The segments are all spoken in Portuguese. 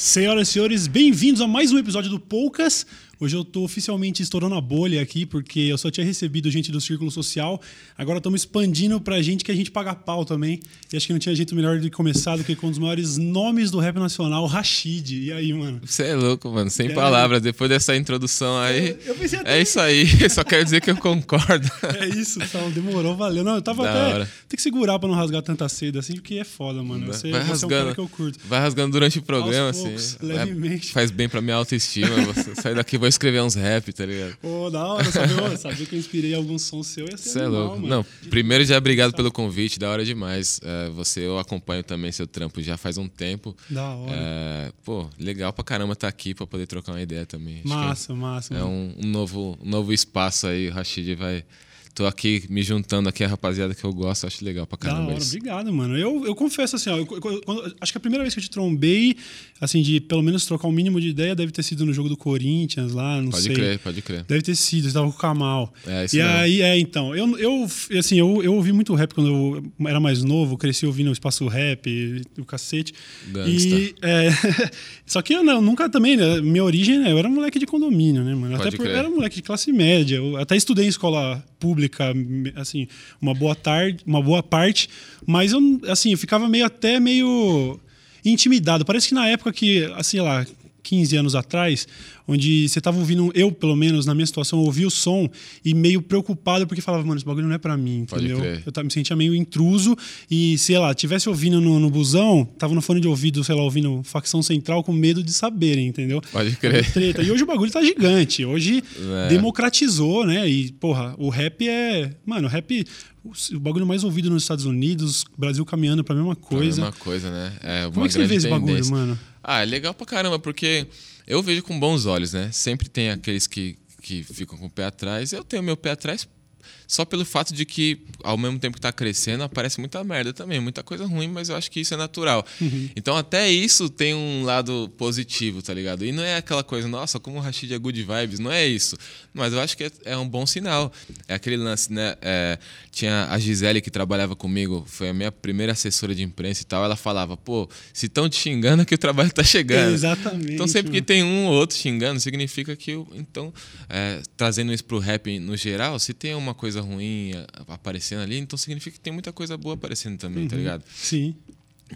Senhoras e senhores, bem-vindos a mais um episódio do Poucas. Hoje eu tô oficialmente estourando a bolha aqui, porque eu só tinha recebido gente do círculo social. Agora estamos expandindo pra gente que a gente paga pau também. E acho que não tinha jeito melhor de começar do que com um dos maiores nomes do rap nacional, Rashid. E aí, mano? Você é louco, mano. Sem palavras. Depois dessa introdução aí. Eu, eu até... É isso aí. só quero dizer que eu concordo. É isso, então, demorou, valeu. Não, eu tava da até. Hora. Tem que segurar pra não rasgar tanta seda assim, porque é foda, mano. Você, vai rasgando, é um cara que eu curto. Vai rasgando durante o programa, assim. Poucos, levemente. faz bem pra minha autoestima. Sai daqui, escrever uns rap, tá ligado? Pô, da hora, saber, saber que eu inspirei algum som seu ia ser Você é louco. Mano. Não, primeiro já obrigado pelo convite, da hora demais. É, você, eu acompanho também seu trampo já faz um tempo. Da hora. É, pô, legal pra caramba estar tá aqui pra poder trocar uma ideia também. Acho massa, massa. É um, um, novo, um novo espaço aí, o Rashid vai tô aqui me juntando aqui a rapaziada que eu gosto, acho legal pra caramba. Da hora, isso. obrigado, mano. Eu, eu confesso assim, ó, eu, eu, acho que a primeira vez que eu te trombei, assim, de pelo menos trocar um mínimo de ideia, deve ter sido no jogo do Corinthians lá, não pode sei. Pode crer, pode crer. Deve ter sido, você tava com o Kamal. É, isso E mesmo. aí, é, então, eu, eu assim, eu, eu ouvi muito rap quando eu era mais novo, cresci ouvindo o espaço rap, o cacete. Gangsta. E, é, só que eu não, nunca também, né, minha origem, né, eu era moleque de condomínio, né, mano? Pode até crer. eu era moleque de classe média, eu até estudei em escola pública, assim, uma boa tarde, uma boa parte, mas eu, assim, eu ficava meio até meio intimidado. Parece que na época que, assim lá, 15 anos atrás, onde você tava ouvindo, eu pelo menos na minha situação, ouvi o som e meio preocupado porque falava, mano, esse bagulho não é para mim, entendeu? Eu me sentia meio intruso e, sei lá, tivesse ouvindo no, no busão, tava no fone de ouvido, sei lá, ouvindo facção central com medo de saberem, entendeu? Pode crer. Treta. E hoje o bagulho tá gigante. Hoje é. democratizou, né? E, porra, o rap é. Mano, o rap o bagulho mais ouvido nos Estados Unidos, Brasil caminhando pra mesma coisa. Pra mesma coisa, né? É Como é que você vê esse bagulho, mano? Ah, é legal pra caramba, porque eu vejo com bons olhos, né? Sempre tem aqueles que, que ficam com o pé atrás. Eu tenho meu pé atrás só pelo fato de que, ao mesmo tempo que tá crescendo, aparece muita merda também, muita coisa ruim, mas eu acho que isso é natural. Uhum. Então, até isso tem um lado positivo, tá ligado? E não é aquela coisa, nossa, como o Rashid é good vibes, não é isso. Mas eu acho que é, é um bom sinal. É aquele lance, né? É, tinha a Gisele que trabalhava comigo, foi a minha primeira assessora de imprensa e tal. Ela falava, pô, se estão te xingando é que o trabalho tá chegando. Exatamente. Então, sempre mano. que tem um ou outro xingando, significa que, então, é, trazendo isso pro rap no geral, se tem uma coisa ruim aparecendo ali, então significa que tem muita coisa boa aparecendo também, uhum. tá ligado? Sim.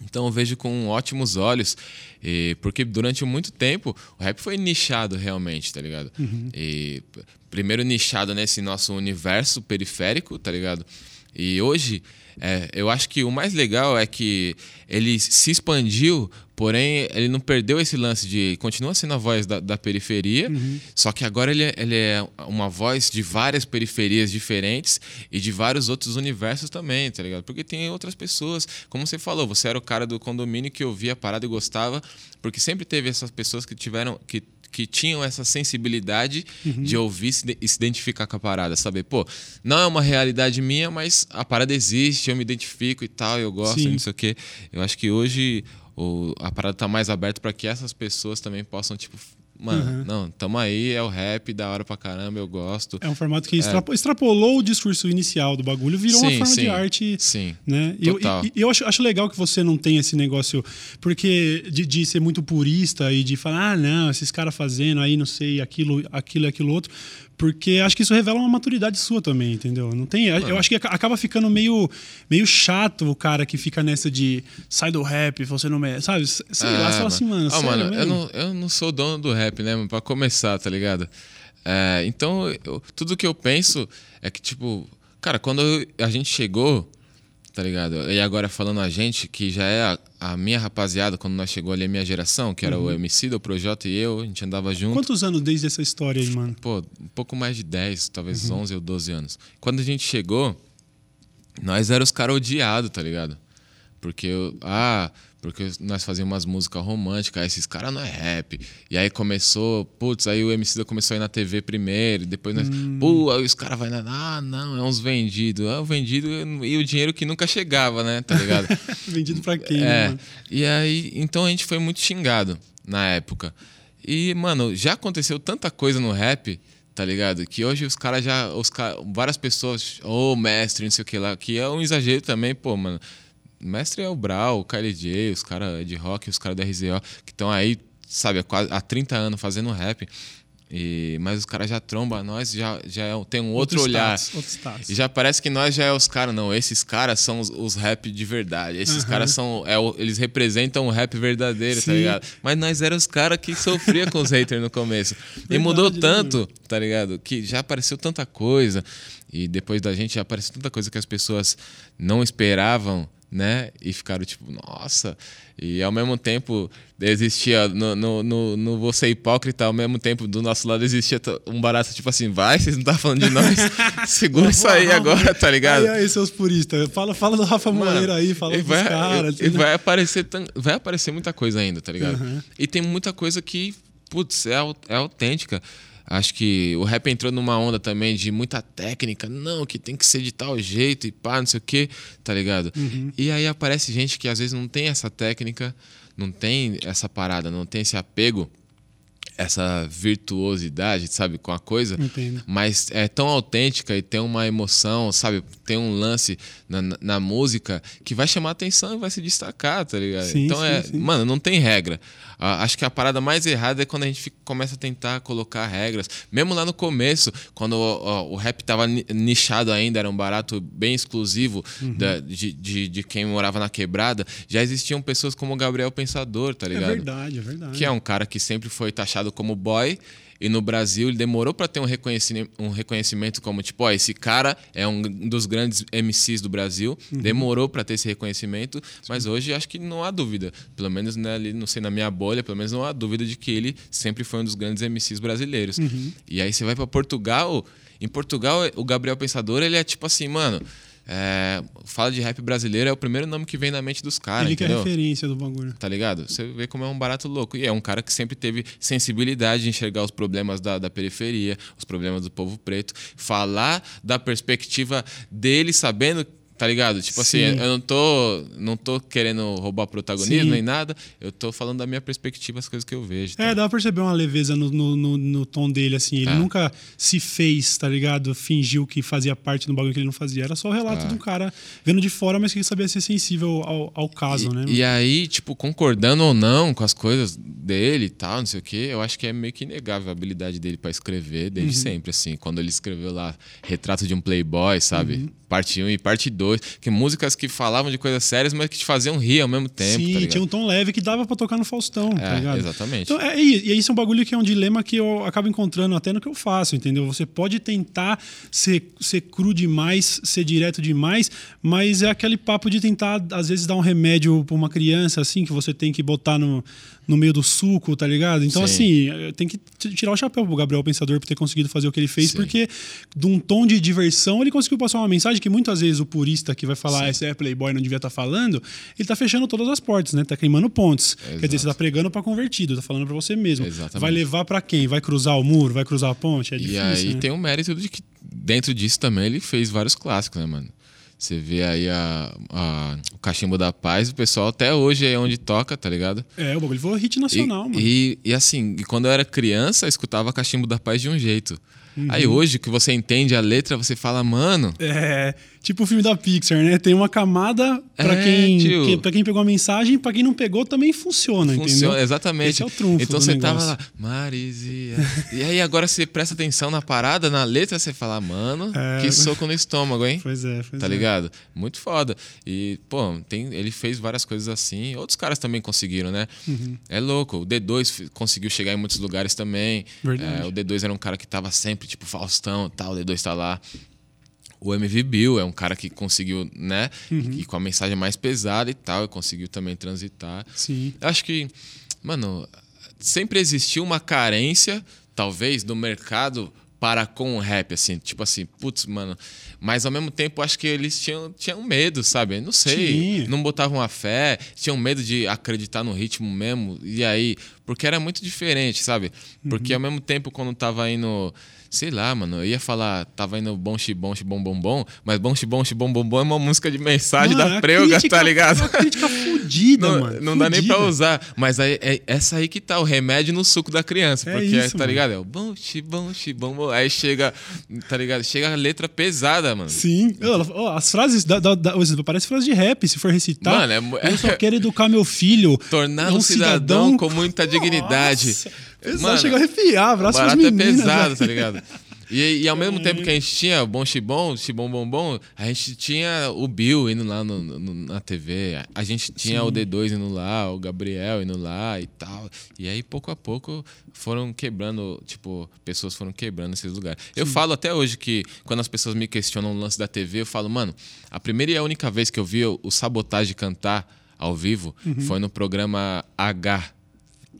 Então eu vejo com ótimos olhos, e, porque durante muito tempo o rap foi nichado realmente, tá ligado? Uhum. E primeiro nichado nesse nosso universo periférico, tá ligado? E hoje é, eu acho que o mais legal é que ele se expandiu, porém ele não perdeu esse lance de continua sendo a voz da, da periferia, uhum. só que agora ele é, ele é, uma voz de várias periferias diferentes e de vários outros universos também, tá ligado? Porque tem outras pessoas, como você falou, você era o cara do condomínio que ouvia a parada e gostava, porque sempre teve essas pessoas que tiveram que que tinham essa sensibilidade uhum. de ouvir e se, identificar com a parada, saber, pô, não é uma realidade minha, mas a parada existe, eu me identifico e tal, eu gosto, Sim. não sei o quê. Eu acho que hoje o, a parada tá mais aberta para que essas pessoas também possam, tipo, mano, Uhum. não, tamo aí, é o rap, da hora pra caramba, eu gosto. É um formato que extrapo- extrapolou o discurso inicial do bagulho, virou uma Sim, forma de sim, arte. Sim. Né? E eu, Total. e- e eu acho, acho legal que você não tem esse negócio, porque de, de ser muito purista e de falar, ah, não, esses caras fazendo aí, não sei, aquilo, aquilo e aquilo outro. Porque acho que isso revela uma maturidade sua também, entendeu? Não tem, eu acho que aca- acaba ficando meio, meio chato o cara que fica nessa de sai do rap, você não merece, sabe? Sei lá, você fala assim, mano, Ah, sério mano, eu não, eu não sou dono do rap, né, mano? Pra começar, tá ligado? É, então, eu- tudo que eu penso é que, tipo, cara, quando eu- a gente chegou, tá ligado? E agora falando a gente, que já é a, a minha rapaziada, quando nós chegou ali, a minha geração, que era o MC, o Projota e eu, a gente andava junto. Quantos anos desde essa história aí, mano? Pô, um pouco mais de 10, talvez 11 ou 12 anos. Quando a gente chegou, nós éramos os caras odiados, tá ligado? Porque, eu- ah, porque nós fazíamos umas músicas românticas, aí esses caras não é rap. E aí começou, putz, aí o MC da começou a ir na TV primeiro, depois nós, pô, aí os caras vão na, ah, não, é uns vendidos. Ah, o vendido e o dinheiro que nunca chegava, né, tá ligado? Vendido pra quem, né, É. mano? E aí, então a gente foi muito xingado na época. E, mano, já aconteceu tanta coisa no rap, tá ligado? Que hoje os caras já. Os ca- várias pessoas, ô mestre, não sei o que lá, que é um exagero também, pô, mano. Mestre é o Brau, o Kylie J, os caras de rock, os caras da RZO, que estão aí sabe, há, quase, há 30 anos fazendo rap. E, mas os caras já trombam nós, já, já é, tem um outro, Outro olhar. status, outro status. E já parece que nós já é os caras, não. Esses caras são os, os rap de verdade. Esses Aham. caras são. É, eles representam o rap verdadeiro, tá Sim. ligado? Mas nós éramos os caras que sofria com os haters no começo. e Verdade, mudou né, tanto, tá ligado? Que já apareceu tanta coisa. E depois da gente já apareceu tanta coisa que as pessoas não esperavam, né? E ficaram tipo, nossa. E ao mesmo tempo existia no, no, no, no Você Hipócrita, ao mesmo tempo do nosso lado existia um barato tipo assim, vai, vocês não tá falando de nós? Segura isso aí agora, tá ligado? Aí, aí, seus puristas. Fala, fala do Rafa Mano, Moreira aí, fala e dos vai, caras. e- e vai aparecer vai aparecer muita coisa ainda, tá ligado? Uhum. E tem muita coisa que, putz, é, é autêntica. Acho que o rap entrou numa onda também de muita técnica, não, que tem que ser de tal jeito e pá, não sei o quê, tá ligado? Uhum. E aí aparece gente que às vezes não tem essa técnica, não tem essa parada, não tem esse apego, essa virtuosidade, sabe, com a coisa Entendo. mas é tão autêntica e tem uma emoção, sabe? Tem um lance na, na- música que vai chamar atenção e vai se destacar, tá ligado? Sim, então sim, é, sim. mano, não tem regra. Acho que a parada mais errada é quando a gente fica- começa a tentar colocar regras. Mesmo lá no começo, quando o, o- rap tava ni- nichado ainda, era um barato bem exclusivo Uhum. da- de, de, de quem morava na quebrada, já existiam pessoas como o Gabriel Pensador, tá É ligado? verdade, é verdade. que é um cara que sempre foi taxado como boy. E no Brasil ele demorou para ter um reconhecimento, um reconhecimento como, tipo, ó, esse cara é um dos grandes MCs do Brasil. Demorou para ter esse reconhecimento, mas hoje acho que não há dúvida. Pelo menos né, ali, não sei, na minha bolha, pelo menos não há dúvida de que ele sempre foi um dos grandes MCs brasileiros. E aí você vai para Portugal, em Portugal o Gabriel Pensador, ele é tipo assim, mano, é, fala de rap brasileiro, é o primeiro nome que vem na mente dos caras, Ele que é entendeu? referência do bagulho. Tá ligado? Você vê como é um barato louco. E é um cara que sempre teve sensibilidade de enxergar os problemas da, da periferia, os problemas do povo preto. Falar da perspectiva dele, sabendo. Tá ligado? Tipo assim, Sim. eu não tô, não tô querendo roubar protagonismo Sim. nem nada. Eu tô falando da minha perspectiva, as coisas que eu vejo. tá? É, dá pra perceber uma leveza no, no, no- no tom dele, assim. Ele É. nunca se fez, tá ligado? Fingiu que fazia parte do bagulho que ele não fazia. Era só o relato É. de um cara vendo de fora, mas que sabia ser sensível ao, ao caso, e, né? e aí, tipo, concordando ou não com as coisas dele e tal, não sei o quê, eu acho que é meio que inegável a habilidade dele pra escrever desde Uhum. sempre, assim. Quando ele escreveu lá Retrato de um Playboy, sabe? Uhum. Parte 1 e parte 2. Que músicas que falavam de coisas sérias, mas que te faziam rir ao mesmo tempo, Sim, tá tinha um tom leve que dava pra tocar no Faustão, tá É, ligado? exatamente. Então, é, e isso é um bagulho que é um dilema que eu acabo encontrando até no que eu faço, entendeu? Você pode tentar ser, ser cru demais, ser direto demais, mas é aquele papo de tentar, às vezes, dar um remédio pra uma criança, assim, que você tem que botar no, no meio do suco, tá ligado? Então, Sim. assim, tem que tirar o chapéu pro Gabriel Pensador por ter conseguido fazer o que ele fez, Sim. porque de um tom de diversão ele conseguiu passar uma mensagem que muitas vezes o purista que vai falar esse é Playboy, não devia estar falando, ele tá fechando todas as portas, né? Tá queimando pontes. Quer dizer, Exato. você tá pregando pra convertido, tá falando pra você mesmo. Exatamente. Vai levar pra quem? Vai cruzar o muro? Vai cruzar a ponte? É E difícil, aí né? tem o mérito de que dentro disso também ele fez vários clássicos, né, mano? Você vê aí a, a- o Cachimbo da Paz, o pessoal até hoje é onde toca, tá ligado? É, o bagulho foi hit E, nacional, mano. e, e assim, e quando eu era criança, eu escutava Cachimbo da Paz de um jeito. Uhum. Aí hoje que você entende a letra, você fala, mano, É, tipo o filme da Pixar, né? Tem uma camada pra, É, quem, tio. que, pra quem pegou a mensagem, pra quem não pegou também funciona, funciona, entendeu? exatamente. Esse é o trunfo então você tava negócio. lá, Marizia. e aí agora você presta atenção na parada, na letra, você fala, mano, É. que soco no estômago, hein? Pois é, pois Tá é. ligado? Muito foda. E, pô, tem, ele fez várias coisas assim. Outros caras também conseguiram, né? Uhum. É louco. O D2 f- conseguiu chegar em muitos lugares também. Verdade. É, o D2 era um cara que tava sempre, tipo, Faustão tal. O D2 tá lá. O MV Bill é um cara que conseguiu, né? Uhum. E com a mensagem mais pesada e tal, e conseguiu também transitar. Sim. Eu acho que, mano, sempre existiu uma carência, talvez, do mercado para com o rap, assim. Tipo assim, putz, mano. Mas ao mesmo tempo, acho que eles tinham, tinham medo, sabe? Não sei. Tinha. Não botavam a fé, tinham medo de acreditar no ritmo mesmo. E aí, porque era muito diferente, sabe? Porque ao mesmo tempo, quando tava indo. Sei lá, mano, eu ia falar, tava indo bom xibom, xibom bom bom, mas bom xibom, xibom bom bom é uma música de mensagem Mano, da a preuga, crítica- tá ligado? Uma crítica fudida, Não, mano. não dá nem pra fudida. usar. Mas aí, é essa aí que tá o remédio no suco da criança. É porque, isso, tá mano. ligado? É o bom, xibom, xibom, bom. Aí chega, tá ligado? Chega a letra pesada, mano. Sim. Ó, as frases. Da, da, da, parece frase de rap, se for recitar. Mano, é Eu só quero educar meu filho. Tornar É um cidadão, com muita dignidade. Nossa, Pesado, Mano, chega a arrepiar. Abraço pras barato é pesado, tá ligado? E, e ao mesmo tempo que a gente tinha o Bom Xibom, Xibom Bom Bom, a gente tinha o Bill indo lá no- no- na TV, a gente tinha o D2 indo lá, o Gabriel indo lá e tal. E aí, pouco a pouco, foram quebrando, tipo, pessoas foram quebrando esses lugares. Eu falo até hoje que, quando as pessoas me questionam o lance da TV, eu falo, mano, a primeira e a única vez que eu vi o, o Sabotagem cantar ao vivo foi no programa H.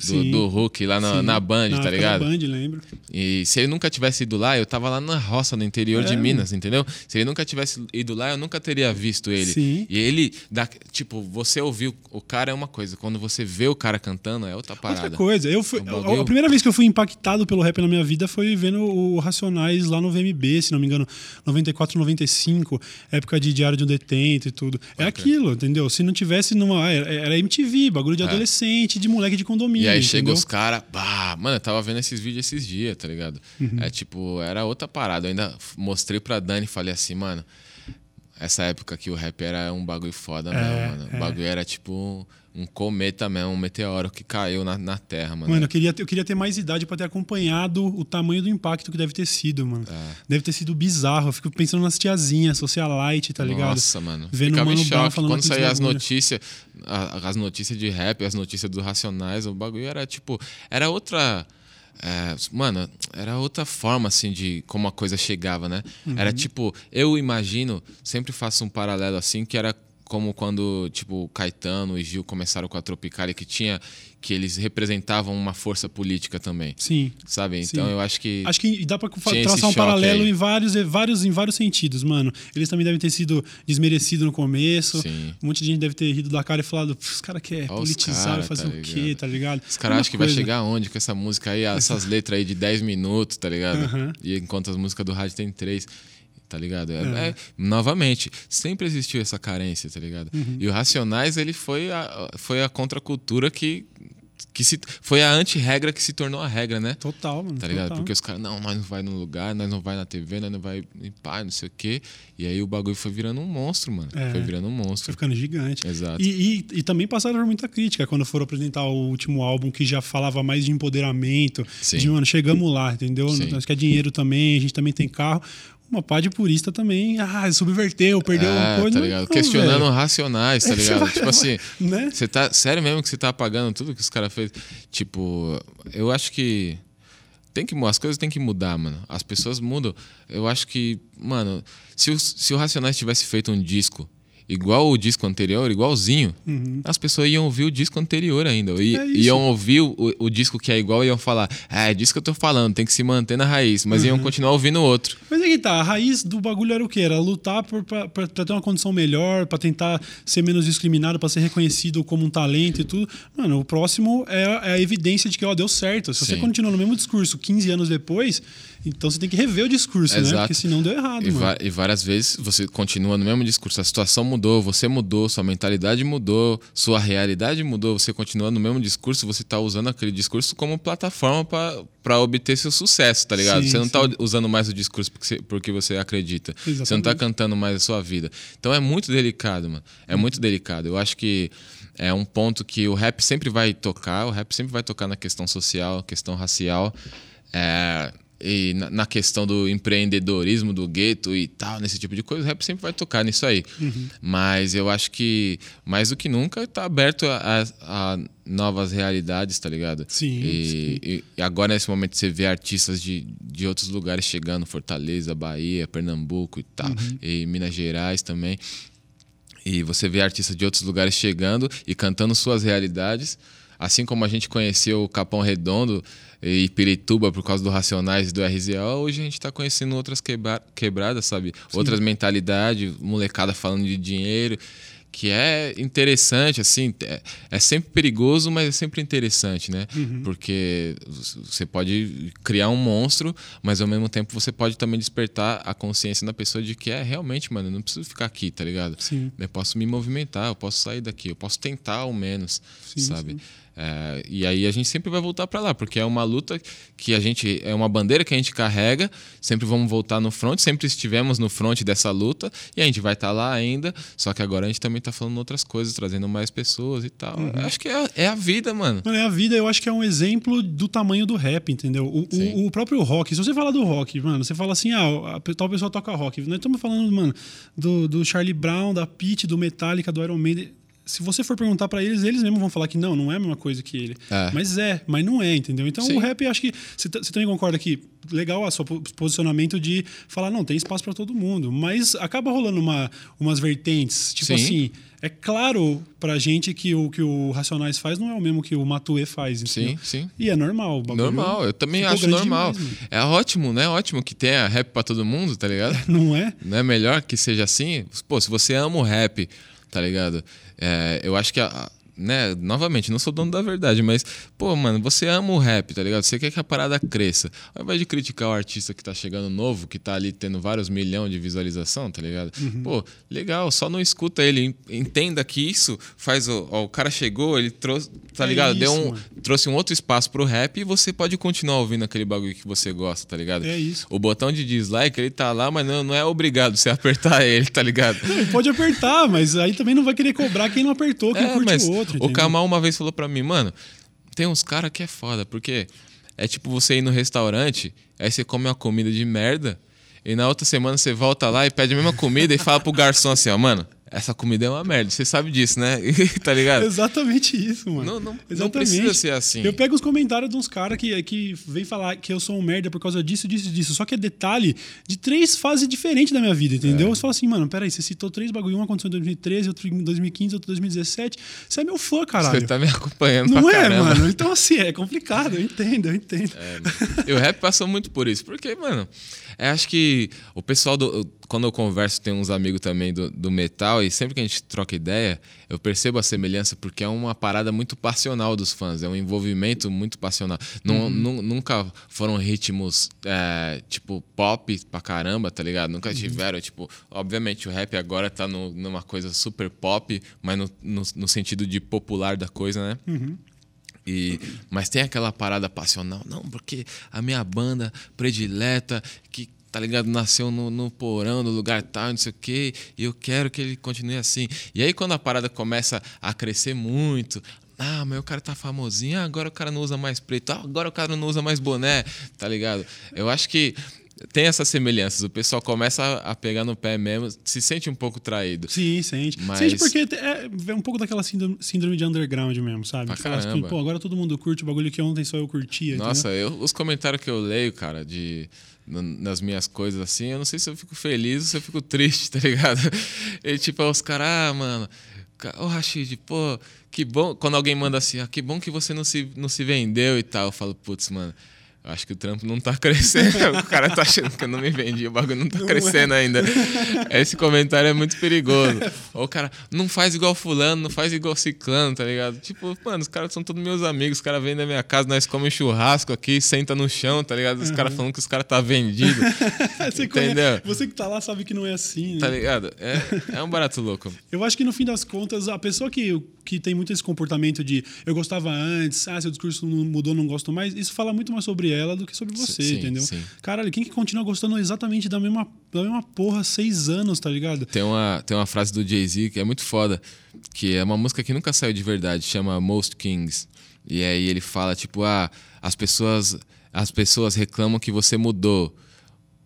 Do, do Hulk lá na, na Band, Na tá ligado? Da Band, lembro. E se ele nunca tivesse ido lá, eu tava lá na roça, no interior de É. Minas, entendeu? Se ele nunca tivesse ido lá, eu nunca teria visto ele. Sim. E ele, dá, tipo, você ouvir o cara é uma coisa, quando você vê o cara cantando é outra parada. Outra coisa, eu fui, a primeira vez que eu fui impactado pelo rap na minha vida foi vendo o Racionais lá no VMB, se não me engano, 94, 95, época de Diário de um Detento e tudo. É aquilo, entendeu? Se não tivesse numa. Era, era MTV, bagulho de adolescente, de moleque de condomínio. É. E aí chega entendeu? os caras, bah, mano, eu tava vendo esses vídeos esses dias, tá ligado? Uhum. É tipo, era outra parada. Eu ainda mostrei pra Dani e falei assim, mano, essa época que o rap era um bagulho foda É, mesmo, mano. O bagulho era tipo um cometa mesmo, um meteoro que caiu na, na Terra, mano. Mano, eu queria, ter- eu queria ter mais idade pra ter acompanhado o tamanho do impacto que deve ter sido, mano. É. Deve ter sido bizarro. Eu fico pensando nas tiazinhas, socialite, tá ligado? Nossa, mano. Vendo o Ficava em Mano Brown falando Quando saía as notícias, as notícias de rap, as notícias dos Racionais, o bagulho era tipo. Era outra. é, mano, era outra forma, assim, de como a coisa chegava, né? Uhum. Era tipo. Eu imagino, sempre faço um paralelo assim, que era como quando, tipo, Caetano e Gil começaram com a Tropicália, que tinha. que eles representavam uma força política também. Sim. Sabe? Então Sim. eu acho que. Acho que dá esse traçar um paralelo aí. em vários, vários, em vários sentidos, mano. Eles também devem ter sido desmerecidos no começo. Sim. Um monte de gente deve ter rido da cara e falado, "Pff, os caras querem Ó os politizar, cara, fazer tá o quê, tá ligado? Os caras acham que vai chegar aonde com essa música aí, essas letras aí de 10 minutos, tá ligado? E enquanto as músicas do rádio tem 3, tá ligado? É, É. é- novamente, sempre existiu essa carência, tá ligado? Uhum. E o Racionais, ele foi a, foi a contracultura que, que se, foi a anti-regra que se tornou a regra, né? Total, mano. Tá ligado? total. Porque os caras, não, nós não vai no lugar, nós não vai na TV, nós não vai em pá, não sei o quê. E aí o bagulho foi virando um monstro, mano. É. Foi virando um Foi monstro. ficando gigante. Exato. E, e, e também passaram por muita crítica quando foram apresentar o último álbum que já falava mais de empoderamento. Sim. De, mano, chegamos lá, entendeu? Sim. Nós quer dinheiro também, a gente também tem carro. Uma pá de purista também, ah, subverteu, perdeu uma coisa. tá ligado? não, Questionando velho. racionais, tá É ligado? vai- tipo assim, né? você tá. Sério mesmo que você tá apagando tudo que os caras fez? Tipo, eu acho que. Tem que, as coisas têm que mudar, mano. As pessoas mudam. Eu acho que, mano, se o, se o Racionais tivesse feito um disco igual o disco anterior, igualzinho, as pessoas iam ouvir o disco anterior ainda. E, Uhum. É iam ouvir o, o disco que é igual e iam falar, ah, é disso que eu tô falando, tem que se manter na raiz. Mas Uhum. iam continuar ouvindo o outro. Mas é que tá, a raiz do bagulho era o quê? Era lutar por, pra, pra- pra ter uma condição melhor, pra tentar ser menos discriminado, pra ser reconhecido como um talento e tudo. Mano, o próximo é, a- é a evidência de que, ó, deu certo. Se você Sim. continua no mesmo discurso 15 anos depois, então você tem que rever o discurso, né? Exato. Porque senão deu errado, E, mano. va- e várias vezes você continua no mesmo discurso. A situação mudou, você mudou, sua mentalidade mudou, sua realidade mudou, você continua no mesmo discurso, você tá usando aquele discurso como plataforma para obter seu sucesso, tá ligado? Sim, você não tá sim. usando mais o discurso porque você, porque você acredita. Você não tá Exatamente. cantando mais a sua vida. Então é muito delicado, mano. É muito delicado. Eu acho que é um ponto que o rap sempre vai tocar, o rap sempre vai tocar na questão social, questão racial. É, e na, na questão do empreendedorismo do gueto e tal, nesse tipo de coisa, o rap sempre vai tocar nisso aí. Uhum. Mas eu acho que, mais do que nunca, tá aberto a, a- a novas realidades, tá ligado? Sim, E, sim. e- e agora, nesse momento, você vê artistas de, de outros lugares chegando, Fortaleza, Bahia, Pernambuco e tal, Uhum. e Minas Gerais também. E você vê artistas de outros lugares chegando e cantando suas realidades. Assim como a gente conheceu o Capão Redondo e Pirituba por causa do Racionais e do RZO, hoje a gente está conhecendo outras quebra- quebradas, sabe? Outras mentalidades, molecada falando de dinheiro, que é interessante, assim, é, é, sempre perigoso, mas é sempre interessante, né? Uhum. Porque você pode criar um monstro, mas ao mesmo tempo você pode também despertar a consciência da pessoa de que é realmente, mano, eu não preciso ficar aqui, tá ligado? Sim. Eu posso me movimentar, eu posso sair daqui, eu posso tentar ao menos, Sim, sabe? sim. É, e aí a gente sempre vai voltar para lá, porque é uma luta que a gente é uma bandeira que a gente carrega, sempre vamos voltar no front, sempre estivemos no front dessa luta e a gente vai estar lá ainda, só que agora a gente também tá falando outras coisas, trazendo mais pessoas e tal. Uhum. Acho que é, é a vida, mano. Mano, é a vida, eu acho que é um exemplo do tamanho do rap, entendeu? O, o, o próprio rock, se você falar do rock, mano, você fala assim, ah, a tal pessoa toca rock. Nós estamos falando, mano, do, do Charlie Brown, da Pete, do Metallica, do Iron Maiden. Se você for perguntar pra eles, eles mesmos vão falar que não, não é a mesma coisa que ele. É. Mas é, mas não é, entendeu? Então Sim. o rap, acho que você também concorda que legal a seu po- posicionamento de falar, não, tem espaço pra todo mundo, mas acaba rolando uma, umas vertentes, tipo Sim. assim, é claro pra gente que o que o Racionais faz não é o mesmo que o Matue faz, entendeu? Sim, sim. E é normal. o Normal, eu também acho normal. demais, é ótimo, né? Ótimo que tenha rap pra todo mundo, tá ligado? Não é? Não é melhor que seja assim? Pô, se você ama o rap, tá ligado? É, eu acho que, a- né, novamente, não sou dono da verdade, mas, pô, mano, você ama o rap, tá ligado? Você quer que a parada cresça. Ao invés de criticar o artista que tá chegando novo, que tá ali tendo vários milhões de visualização, tá ligado? Uhum. Pô, legal, só não escuta ele. en- Entenda que isso faz o. ó, o cara chegou, ele trouxe, tá É ligado? Deu isso, um, mano. trouxe um outro espaço pro rap e você pode continuar ouvindo aquele bagulho que você gosta, tá ligado? É isso. O botão de dislike, ele tá lá, mas não, não é obrigado você apertar ele, tá ligado? Ele pode apertar, mas aí também não vai querer cobrar quem não apertou, quem É, curte mas o outro. O? Kamal uma vez falou pra mim, mano, tem uns caras que é foda, porque é tipo você ir no restaurante, aí você come uma comida de merda, e na outra semana você volta lá e pede a mesma comida e fala pro garçom assim, ó, mano, essa comida é uma merda, você sabe disso, né? tá ligado? Exatamente isso, mano. Não, não, não Exatamente. precisa ser assim. Eu pego os comentários de uns caras que, que vem falar que eu sou um merda por causa disso, disso, disso. Só que é detalhe de três fases diferentes da minha vida, entendeu? É. Você fala assim, mano, peraí, você citou três bagulho. Um aconteceu em 2013, outro em 2015, outro em 2017. Você é meu fã, caralho. Você tá me acompanhando Não é, caramba. mano? Então, assim, é complicado, eu entendo, eu entendo. É, e o rap passou muito por isso. Porque, mano, é, acho que o pessoal do. Quando eu converso, tem uns amigos também do, do metal, e sempre que a gente troca ideia, eu percebo a semelhança, porque é uma parada muito passional dos fãs, é um envolvimento muito passional. Nu- nunca foram ritmos é, tipo pop pra caramba, tá ligado? Nunca tiveram, tipo, obviamente o rap agora tá no- numa coisa super pop, mas no, no, no sentido de popular da coisa, né? E, mas tem aquela parada passional, não, porque a minha banda predileta, que, tá ligado, nasceu no, no porão, no lugar tal, não sei o quê, e eu quero que ele continue assim. E aí, quando a parada começa a crescer muito, ah, mas o cara tá famosinho, ah, agora o cara não usa mais preto, ah, agora o cara não usa mais boné, tá ligado? Eu acho que tem essas semelhanças, o pessoal começa a, pegar no pé mesmo, se sente um pouco traído. Sim, sente. Mas- Sente porque é, é um pouco daquela síndrome, de underground mesmo, sabe? Pra fala caramba. pô, agora todo mundo curte o bagulho que ontem só eu curtia. Nossa, eu, os comentários que eu leio, cara, de nas minhas coisas assim, eu não sei se eu fico feliz ou se eu fico triste, tá ligado? E tipo, os caras, ah, mano, ô Rashid, pô, que bom. Quando alguém manda assim, ah, que bom que você não se, não se vendeu e tal, eu falo, putz, mano. Eu Acho que o trampo não tá crescendo. o cara tá achando que eu não me vendi, o bagulho não tá Não é. crescendo ainda. Esse comentário é muito perigoso. Ou o cara, não faz igual fulano, não faz igual ciclano, tá ligado? Tipo, mano, os caras são todos meus amigos, os caras vêm na minha casa, nós comemos churrasco aqui, senta no chão, tá ligado? Os caras falando que os caras tá vendido. você, entendeu? conhece- você que tá lá sabe que não é assim, né? Tá ligado? É, é um barato louco. Eu acho que no fim das contas, a pessoa que, que tem muito esse comportamento de eu gostava antes, ah, seu discurso não mudou, não gosto mais, isso fala muito mais sobre ela do que sobre você, Sim, entendeu? sim. Caralho, quem que continua gostando exatamente da mesma, da mesma porra há seis anos, tá ligado? Tem uma, tem uma frase do Jay-Z que é muito foda, que é uma música que nunca saiu de verdade, chama Most Kings. E aí ele fala, tipo, ah, as pessoas, as pessoas reclamam que você mudou,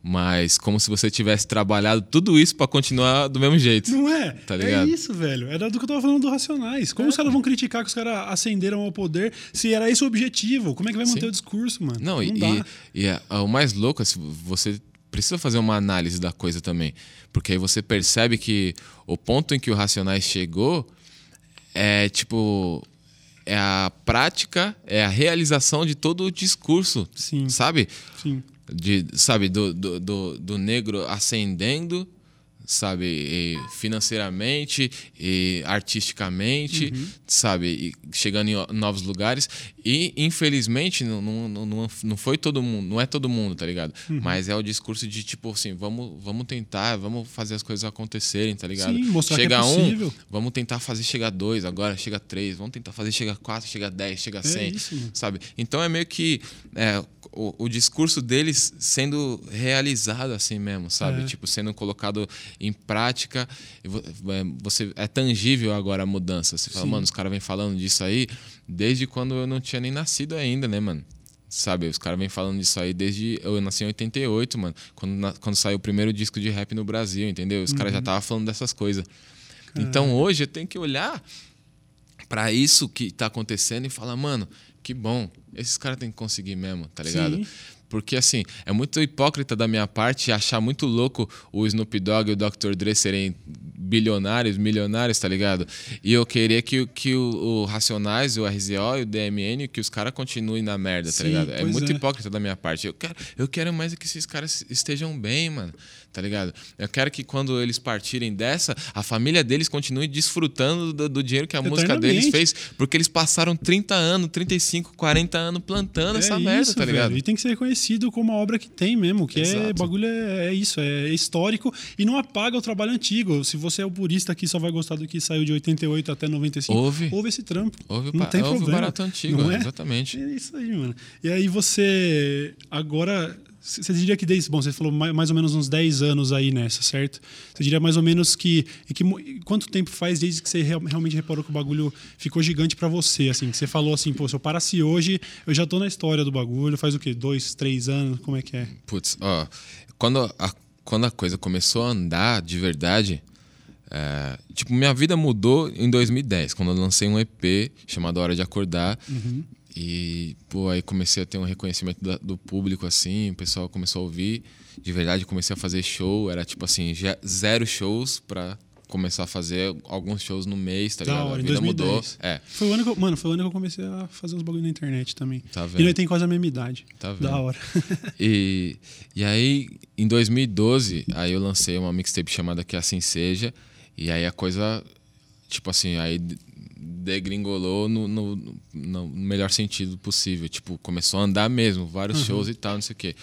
mas como se você tivesse trabalhado tudo isso pra continuar do mesmo jeito. Não é? Tá é ligado? isso, velho. Era do que eu tava falando do Racionais. Como os caras vão criticar que os caras ascenderam ao poder se era esse o objetivo? Como é que vai manter Sim. o discurso, mano? Não, e, dá. e, e é- o mais louco é se você precisa fazer uma análise da coisa também. Porque aí você percebe que o ponto em que o Racionais chegou é tipo. É a prática, é a realização de todo o discurso. Sim. Sabe? Sim. De, sabe, do, do, do, do negro ascendendo, sabe? Financeiramente, e artisticamente, Uhum. sabe? E chegando em novos lugares. E, infelizmente, não, não, não- foi todo mundo, não é todo mundo, tá ligado? Uhum. Mas é o discurso de tipo assim, vamos, vamos tentar, vamos fazer as coisas acontecerem, tá ligado? Sim, mostrar que é Chega possível. um, vamos tentar fazer chegar dois, agora chega três, vamos tentar fazer chegar quatro, chega dez, chega cem, isso, mano. sabe? Então é meio que é, o, o discurso deles sendo realizado assim mesmo, sabe? É. Tipo, sendo colocado em prática. é, Você, é tangível agora a mudança. Você fala, Sim. mano, os caras vêm falando disso aí desde quando eu não tinha nem nascido ainda, né, mano? Sabe, os caras vêm falando disso aí desde. Eu nasci em 88, mano. Quando, quando saiu o primeiro disco de rap no Brasil, entendeu? Os caras já estavam falando dessas coisas. Então hoje eu tenho que olhar pra isso que tá acontecendo e falar, mano, que bom. Esses caras têm que conseguir mesmo, tá ligado? Sim. Porque, assim, é muito hipócrita da minha parte achar muito louco o Snoop Dogg e o Dr. Dre serem bilionários, milionários, tá ligado? E eu queria que, o- que o, o Racionais, o RZO e o DMN, que os caras continuem na merda, tá Sim, ligado? É muito é. hipócrita da minha parte. Eu quero, eu quero mais é que esses caras estejam bem, mano, tá ligado? Eu quero que quando eles partirem dessa, a família deles continue desfrutando do, do dinheiro que a música deles fez, porque eles passaram 30 anos, 35, 40 anos plantando essa merda, É isso, tá ligado? velho. E tem que ser reconhecido como a obra que tem mesmo, que é Exato. bagulho é, é isso, é histórico e não apaga o trabalho antigo. Se você é o purista que só vai gostar do que saiu de 88 até 95, Ouve. ouve esse trampo. Houve, o não tem houve o problema. barato antigo, não é, é? exatamente. É isso aí, mano. E aí você agora você diria que desde, bom, você falou mai- mais ou menos uns 10 anos aí nessa, certo? Você diria mais ou menos que, e que quanto tempo faz desde que você real- realmente reparou que o bagulho ficou gigante pra você, assim, que você falou assim, pô, se eu parasse hoje, eu já tô na história do bagulho, faz o quê? Dois, três anos, como é que é? Putz, ó, quando a, quando a coisa começou a andar de verdade, é, tipo, minha vida mudou em 2010, quando eu lancei um EP chamado Hora de Acordar. E, pô, aí comecei a ter um reconhecimento da- do público, assim, o pessoal começou a ouvir. De verdade, comecei a fazer show, era tipo assim, já- zero shows pra começar a fazer alguns shows no mês, tá Da ligado? hora, a vida 2010. mudou. É, Foi o ano que eu, mano, foi o ano que eu comecei a fazer uns bagulho na internet também. Tá E vendo? nós tem quase a mesma idade. Tá vendo? Da hora. E, e aí, em 2012, aí eu lancei uma mixtape chamada Que Assim Seja. E aí a coisa, tipo assim, aí degringolou no, no, no- melhor sentido possível. Tipo, começou a andar mesmo, vários shows e tal, não sei o quê.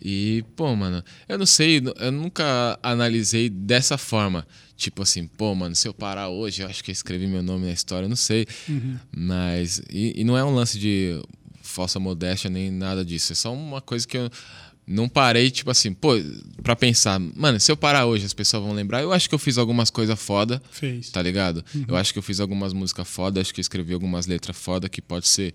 E, pô, mano, eu não sei, eu nunca analisei dessa forma. Tipo assim, pô, mano, se eu parar hoje, eu acho que eu escrevi meu nome na história, eu não sei. Mas. E, e não é um lance de falsa modéstia nem nada disso. É só uma coisa que eu não parei, tipo assim, pô, pra pensar, mano, se eu parar hoje, as pessoas vão lembrar. Eu acho que eu fiz algumas coisas foda, Fez. tá ligado? Eu acho que eu fiz algumas músicas foda, acho que eu escrevi algumas letras foda que pode ser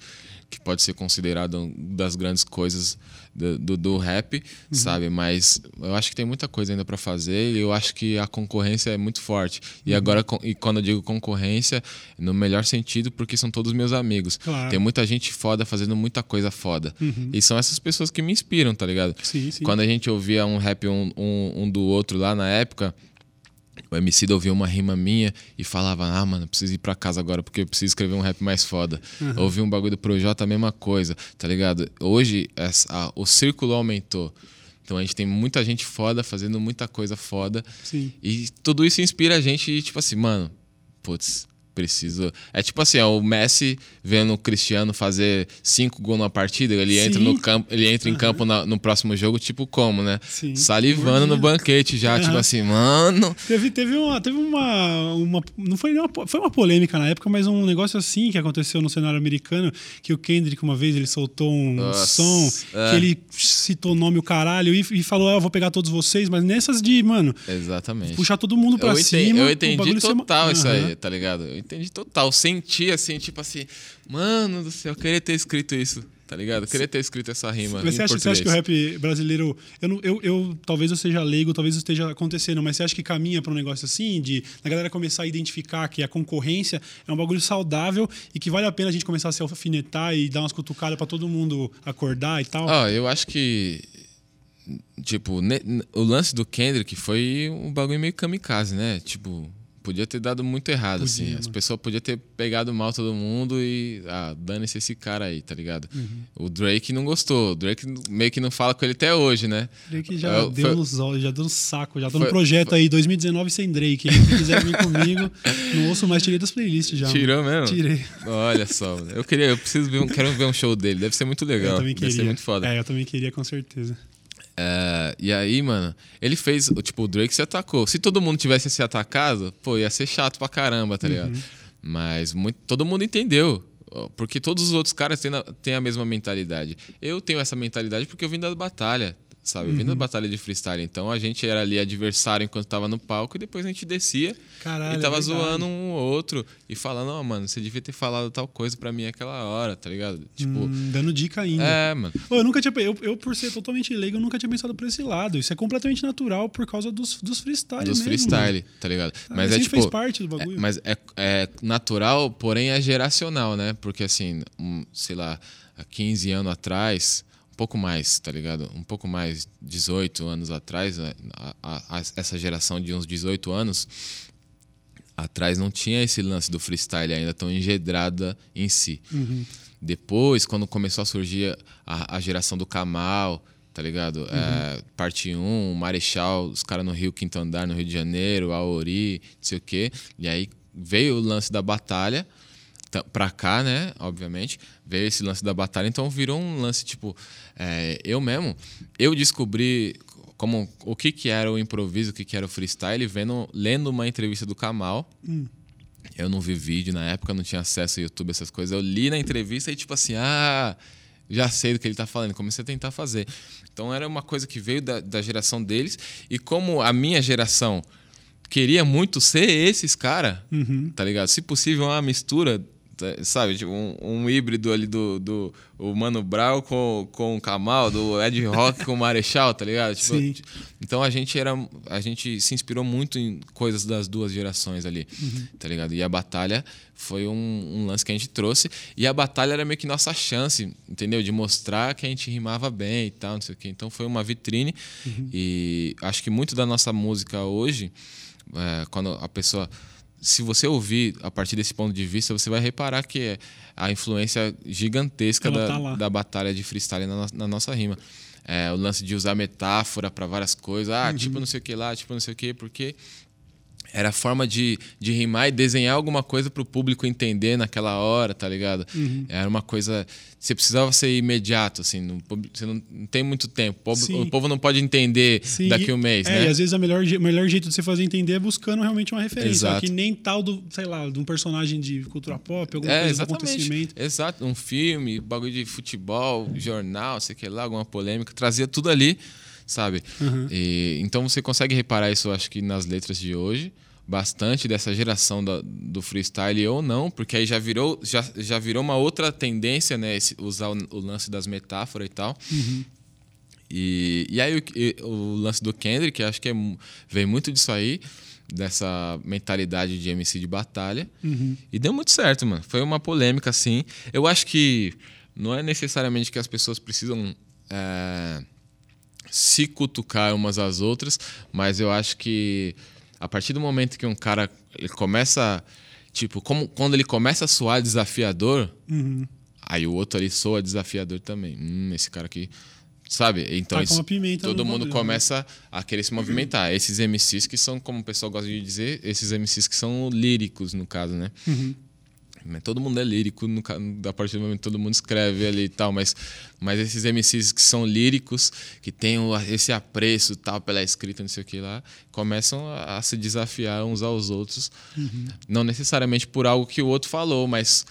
que pode ser considerado uma das grandes coisas do, do, do rap, sabe? Mas eu acho que tem muita coisa ainda pra fazer e eu acho que a concorrência é muito forte. E agora, com- e quando eu digo concorrência, no melhor sentido, porque são todos meus amigos. Claro. Tem muita gente foda fazendo muita coisa foda. E são essas pessoas que me inspiram, tá ligado? Sim, sim. Quando a gente ouvia um rap um, um, um do outro lá na época, o MC ouvia uma rima minha e falava: Ah, mano, preciso ir pra casa agora porque eu preciso escrever um rap mais foda. Ouvi um bagulho do Projota, a mesma coisa, tá ligado? Hoje essa- a- o círculo aumentou. Então a gente tem muita gente foda fazendo muita coisa foda. Sim. E tudo isso inspira a gente, e, tipo assim, mano, putz, preciso. É tipo assim, ó, o Messi vendo o Cristiano fazer cinco gols numa partida, ele entra Sim. no campo, ele entra em campo na- no próximo jogo, tipo como, né? Sim. Salivando no banquete já, tipo Aham. assim, mano. Teve, teve, uma, teve uma, uma. Não foi uma, foi uma polêmica na época, mas um negócio assim que aconteceu no cenário americano: que o Kendrick, uma vez, ele soltou um Nossa, som é. que ele citou o nome o caralho e, e falou: ah, eu vou pegar todos vocês, mas nessas de, mano, Exatamente. puxar todo mundo entendi, cima. eu entendi uma- total isso Aham. aí, tá ligado? Eu entendi total. Senti assim, tipo assim, mano do céu, eu queria ter escrito isso, tá ligado? Eu queria ter escrito essa rima. Mas você acha, você acha que o rap brasileiro. Eu, não- eu, eu- talvez eu seja leigo, talvez esteja acontecendo, mas você acha que caminha para um negócio assim, de a galera começar a identificar que a concorrência é um bagulho saudável e que vale a pena a gente começar a se alfinetar e dar umas cutucadas para todo mundo acordar e tal? Ó, eu acho que. Tipo, o lance do Kendrick foi um bagulho meio kamikaze, né? Tipo, podia ter dado muito errado, Podia, assim. As mano. pessoas podiam ter pegado mal todo mundo e. Ah, dane-se esse cara aí, tá ligado? Uhum. O Drake não gostou. O Drake meio que não fala com ele até hoje, né? Drake já É, deu foi- nos olhos, já deu no saco. Já tô Foi- no projeto aí, 2019 sem Drake. Se quiser vir comigo, não ouço mais, tirei das playlists já. Tirou mano. mesmo? Tirei. Olha só, eu queria, eu preciso ver quero ver um show dele. Deve ser muito legal. eu também Deve queria. ser muito foda. É, eu também queria, com certeza. É, e aí, mano, ele fez. Tipo, o Drake se atacou. Se todo mundo tivesse se atacado, pô, ia ser chato pra caramba, tá ligado? Mas muito, todo mundo entendeu. Porque todos os outros caras têm, têm a mesma mentalidade. Eu tenho essa mentalidade porque eu vim da batalha, sabe? Eu vim da batalha de freestyle. Então a gente era ali adversário enquanto tava no palco e depois a gente descia Caralho, e tava é zoando um ou outro e falando, ó, mano, você devia ter falado tal coisa pra mim aquela hora, tá ligado? Tipo, Hum, dando dica ainda. é, mano. Pô, eu nunca tinha. Eu, eu, por ser totalmente leigo, eu nunca tinha pensado por esse lado. Isso é completamente natural por causa dos, dos freestyle. Dos mesmo, freestyle, mano. tá ligado? Ah, Mas é tipo. fez parte do bagulho. É, mas é, é natural, porém é geracional, né? Porque assim, um, sei lá, há 15 anos atrás, um pouco mais, tá ligado? Um pouco mais, 18 anos atrás, né? a- a- a- essa geração de uns 18 anos atrás não tinha esse lance do freestyle ainda tão engedrada em si. Uhum. Depois, quando começou a surgir a, geração do Kamal, tá ligado? É, parte 1, Marechal, os caras no Rio Quinto Andar, no Rio de Janeiro, Aori, não sei o quê. E aí veio o lance da batalha pra cá, né? Obviamente. Veio esse lance da batalha, então virou um lance tipo. é, eu mesmo, eu descobri como, o que, que era o improviso, o que, que era o freestyle, vendo, lendo uma entrevista do Kamal. Eu não vi vídeo na época, não tinha acesso ao YouTube, essas coisas. Eu li na entrevista e, tipo assim, ah, já sei do que ele tá falando. Comecei a tentar fazer. Então era uma coisa que veio da, da geração deles. E como a minha geração queria muito ser esses caras, tá ligado? Se possível, uma mistura, sabe? Tipo, um, um híbrido ali do, do o Mano Brown com, com o Kamal, do Ed Rock com o Marechal, tá ligado? Tipo, Sim. então a gente era. A gente se inspirou muito em coisas das duas gerações ali, tá ligado? E a batalha foi um, um lance que a gente trouxe. E a batalha era meio que nossa chance, entendeu? De mostrar que a gente rimava bem e tal, não sei o quê. Então foi uma vitrine. E acho que muito da nossa música hoje, é, quando a pessoa. Se você ouvir a partir desse ponto de vista, você vai reparar que é a influência gigantesca da, tá da batalha de freestyle na, na nossa rima. É, o lance de usar metáfora para várias coisas. Ah, tipo não sei o que lá, tipo não sei o que, porque era a forma de, de rimar e desenhar alguma coisa pro público entender naquela hora, tá ligado? Era uma coisa. Você precisava ser imediato, assim. Não, você não, não tem muito tempo. O povo, o povo não pode entender Sim, daqui a um mês, é, né? e às vezes o melhor, o melhor jeito de você fazer entender é buscando realmente uma referência. Exato. Que nem tal do, sei lá, de um personagem de cultura pop, alguma É, acontecimento. Exato. Um filme, bagulho de futebol, jornal, sei que lá, alguma polêmica. Trazia tudo ali, sabe? Uhum. E, então você consegue reparar isso, acho que nas letras de hoje. Bastante dessa geração da- do freestyle ou não, porque aí já virou, já, já virou uma outra tendência, né? esse- usar o, o lance das metáforas e tal. E, e aí o, o lance do Kendrick, acho que é, vem muito disso aí, dessa mentalidade de MC de batalha. E deu muito certo, mano. Foi uma polêmica, assim. Eu acho que não é necessariamente que as pessoas precisam é, se cutucar umas às outras, mas eu acho que a partir do momento que um cara ele começa. Tipo, como, quando ele começa a soar desafiador, Uhum. Aí o outro ali soa desafiador também. Hum, esse cara aqui. Sabe? Então Taca isso, todo mundo né? começa a querer se movimentar. Esses MCs que são, como o pessoal gosta de dizer, esses MCs que são líricos, no caso, né? Uhum. Mas Todo mundo é lírico, no, a partir do momento que todo mundo escreve ali e tal, mas, mas esses MCs que são líricos, que têm esse apreço tal pela escrita, não sei o que lá, começam a, a se desafiar uns aos outros. Não necessariamente por algo que o outro falou, mas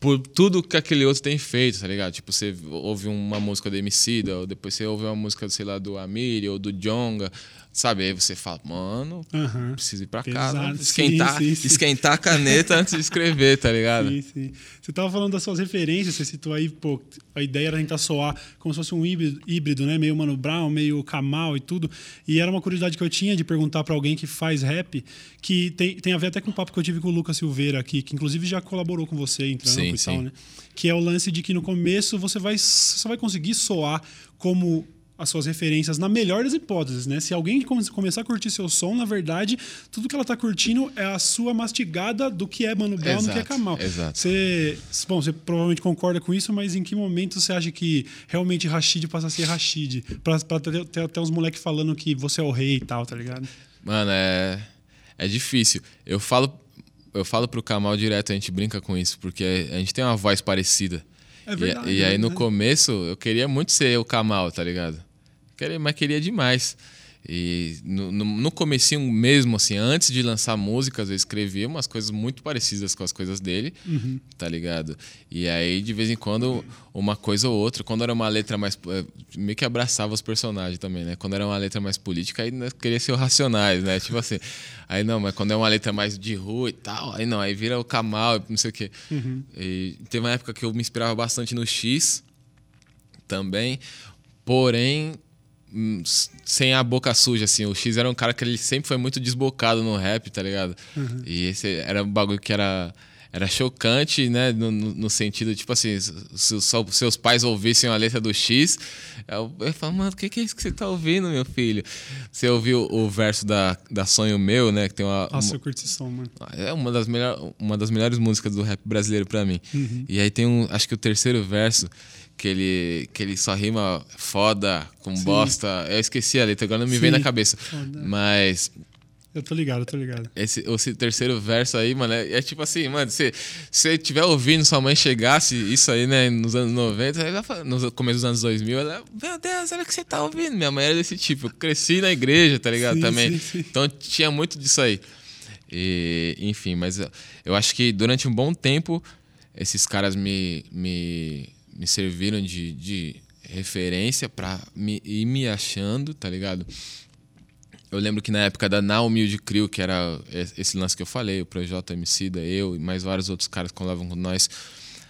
por tudo que aquele outro tem feito, tá ligado? Tipo, você ouve uma música do Emicida, ou depois você ouve uma música, sei lá, do Amiri ou do Jonga, sabe? Aí você fala, mano, Aham. preciso ir pra Pesado. casa, esquentar, sim, sim. esquentar a caneta antes de escrever, tá ligado? Sim, sim. Você tava falando das suas referências, você citou aí, pô, a ideia era tentar soar como se fosse um híbrido, né? Meio Mano Brown, meio Kamal e tudo. E era uma curiosidade que eu tinha de perguntar pra alguém que faz rap, que tem, tem a ver até com o papo que eu tive com o Lucas Silveira aqui, que inclusive já colaborou com você em trampo e tal, né? Que é o lance de que no começo você vai, você só vai conseguir soar como as suas referências na melhor das hipóteses, né? Se alguém come- começar a curtir seu som, na verdade, tudo que ela tá curtindo é a sua mastigada do que é Mano Brown, do que é Kamal. exato. Você, bom, você provavelmente concorda com isso, mas em que momento você acha que realmente Rashid passa a ser Rashid? Pra, pra ter, ter até os moleques falando que você é o rei e tal, tá ligado? Mano, é. É difícil. Eu falo, eu falo pro Kamal direto, a gente brinca com isso, porque a gente tem uma voz parecida. É E- verdade, E, aí é no começo eu queria muito ser o Kamal, tá ligado? Queria, mas queria demais. E no, no, no comecinho mesmo, assim, antes de lançar músicas, eu escrevia umas coisas muito parecidas com as coisas dele, Uhum. tá ligado? E aí, de vez em quando, uma coisa ou outra. Quando era uma letra mais... eh, Meio que abraçava os personagens também, né? Quando era uma letra mais política, aí né, queria ser o Racionais, né? Tipo assim... Aí não, mas quando é uma letra mais de rua e tal, aí não, aí vira o Kamal, não sei o quê. E teve uma época que eu me inspirava bastante no X, também. Porém, sem a boca suja, assim. O X era um cara que ele sempre foi muito desbocado no rap, tá ligado? E esse era um bagulho que era, era chocante, né? No, no- no sentido, tipo assim, se, os seus pais ouvissem a letra do X, eu, eu falo, mano, o que, que é isso que você tá ouvindo, meu filho? Você ouviu o verso da, da Sonho Meu, né? Que tem uma, Nossa, uma- eu curto esse som, mano. é uma das, melhor, uma das melhores músicas do rap brasileiro pra mim. E aí tem um, acho que o terceiro verso, que ele, que ele só rima foda com bosta. Eu esqueci a letra, agora não me vem Sim. na cabeça. Foda. Mas Eu tô ligado, eu tô ligado. esse, esse terceiro verso aí, mano, é, é tipo assim, mano, se você tiver ouvindo sua mãe chegasse, isso aí, né, nos anos 90, ela fala- no começo dos anos 2000, ela, meu Deus, olha o que você tá ouvindo. Minha mãe era desse tipo. Eu cresci na igreja, tá ligado? Sim, Também. sim, sim. Então tinha muito disso aí. E, enfim, mas eu, eu acho que durante um bom tempo esses caras me, me, me serviram de, de referência pra me, ir me achando, tá ligado? Eu lembro que na época da Now Humilde Crew, que era esse lance que eu falei, o Projota MC, da eu e mais vários outros caras que colavam com nós,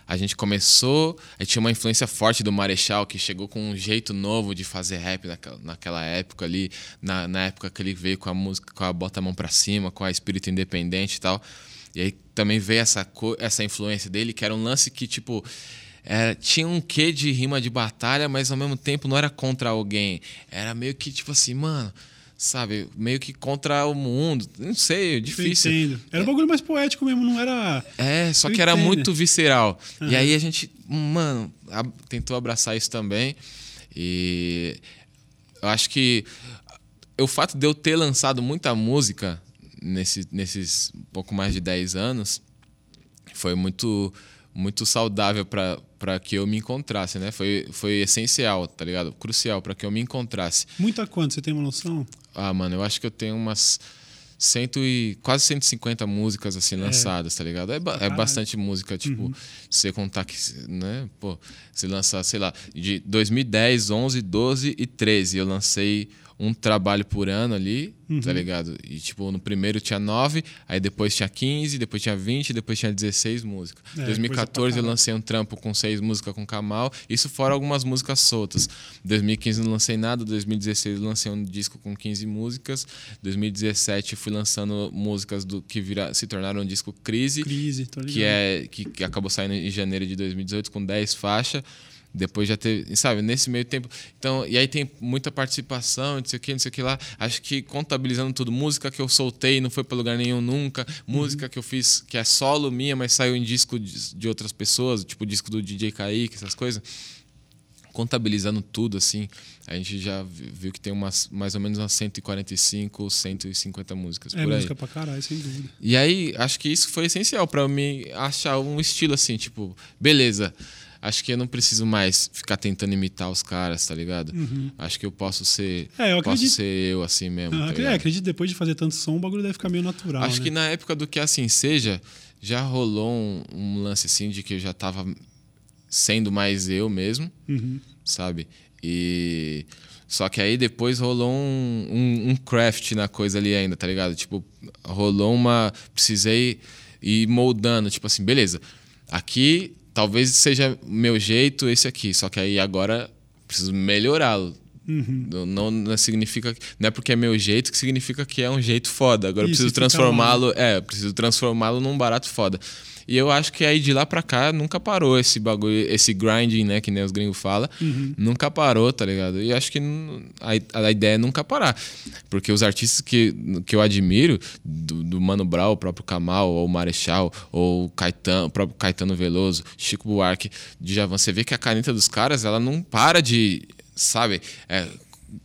a gente começou, a gente tinha uma influência forte do Marechal, que chegou com um jeito novo de fazer rap naquela, naquela época ali, na, na época que ele veio com a música, com a Bota a Mão Pra Cima, com a Espírito Independente e tal. E aí também veio essa, essa influência dele, que era um lance que, tipo, era- tinha um quê de rima de batalha, mas ao mesmo tempo não era contra alguém. Era meio que, tipo assim, mano, sabe, meio que contra o mundo. Não sei, é Eu difícil. entendo. Era um bagulho mais poético mesmo, não era. É, só Eu que era entendo. muito visceral. E aí a gente, mano, ab- tentou abraçar isso também. E eu acho que o fato de eu ter lançado muita música nesse, nesses pouco mais de 10 anos foi muito muito saudável para que eu me encontrasse, né? Foi, foi essencial, tá ligado? Crucial para que eu me encontrasse. Muita quanto? Você tem uma noção? Ah, mano, eu acho que eu tenho umas cento e quase 150 músicas assim lançadas, tá ligado? É, ba- é bastante música, tipo, se você contar que, né, pô, se lançar, sei lá, de 2010, 11, 12 e 13, eu lancei um trabalho por ano ali, tá ligado? E tipo, no primeiro tinha 9, aí depois tinha 15, depois tinha 20, depois tinha 16 músicas. É, 2014 coisa pra eu lancei um trampo com seis músicas com Kamal, isso fora algumas músicas soltas. 2015 não lancei nada, 2016 eu lancei um disco com 15 músicas, 2017 eu fui lançando músicas do que vira, se tornaram um disco Crise, Crise, ligado. que é que, que acabou saindo em janeiro de 2018 com 10 faixas. Depois já teve, sabe, nesse meio tempo. Então, e aí tem muita participação, não sei o que, não sei o que lá. Acho que contabilizando tudo, música que eu soltei, não foi pra lugar nenhum nunca. Música que eu fiz, que é solo minha, mas saiu em disco de, de outras pessoas, tipo o disco do DJ Kaique, essas coisas. Contabilizando tudo, assim, a gente já vi- viu que tem umas, mais ou menos umas 145, 150 músicas É por aí. música pra caralho, sem dúvida. E aí, acho que isso foi essencial pra me achar um estilo assim, tipo, beleza. Acho que eu não preciso mais ficar tentando imitar os caras, tá ligado? Acho que eu posso ser. Uhum. É, eu posso acredito. ser eu assim mesmo. Ah, tá é, acredito que depois de fazer tanto som, o bagulho deve ficar meio natural. Acho né? que na época do que assim seja, já rolou um, um lance assim de que eu já tava sendo mais eu mesmo, Uhum. sabe? E. Só que aí depois rolou um, um, um craft na coisa ali ainda, tá ligado? Tipo, rolou uma. Precisei ir moldando, tipo assim, beleza. Aqui talvez seja meu jeito, esse aqui. Só que aí agora preciso melhorá-lo. Não, não, não significa. Não é porque é meu jeito que significa que é um jeito foda. Agora eu Isso, preciso fica lá. transformá-lo. É, eu preciso transformá-lo num barato foda. E eu acho que aí de lá pra cá nunca parou esse bagulho, esse grinding, né, que nem os gringos falam. Nunca parou, tá ligado? E acho que a, a ideia é nunca parar. Porque os artistas que, que eu admiro, do, do Mano Brown, o próprio Kamal, ou o Marechal, ou o Caetano, o próprio Caetano Veloso, Chico Buarque, Djavan, você vê que a caneta dos caras, ela não para de, sabe? É,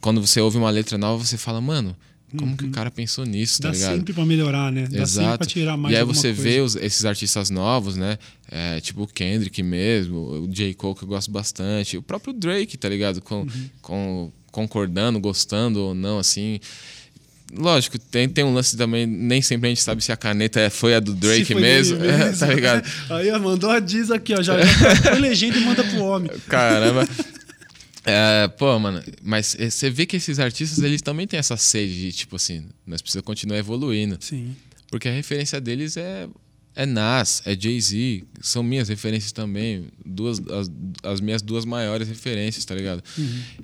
quando você ouve uma letra nova, você fala, mano, como que o cara pensou nisso, tá Dá ligado? sempre pra melhorar, né? Dá sempre Exato. pra tirar mais e aí você coisa. vê os- esses artistas novos, né? É, tipo o Kendrick mesmo, o J. Cole, que eu gosto bastante, o próprio Drake, tá ligado? Com, Uhum. com- concordando, gostando ou não, assim. Lógico, tem, tem um lance também, nem sempre a gente sabe se a caneta é- foi a do Drake mesmo, tá ligado? Aí ó, mandou a diz aqui, ó. Já já põe legenda e manda pro homem. Caramba. É, pô, mano, mas eh, você vê que esses artistas, eles também têm essa sede de, tipo assim, nós precisamos continuar evoluindo. Sim. Porque a referência deles é, é Nas, é Jay-Z, são minhas referências também. Duas, as, as minhas duas maiores referências, tá ligado?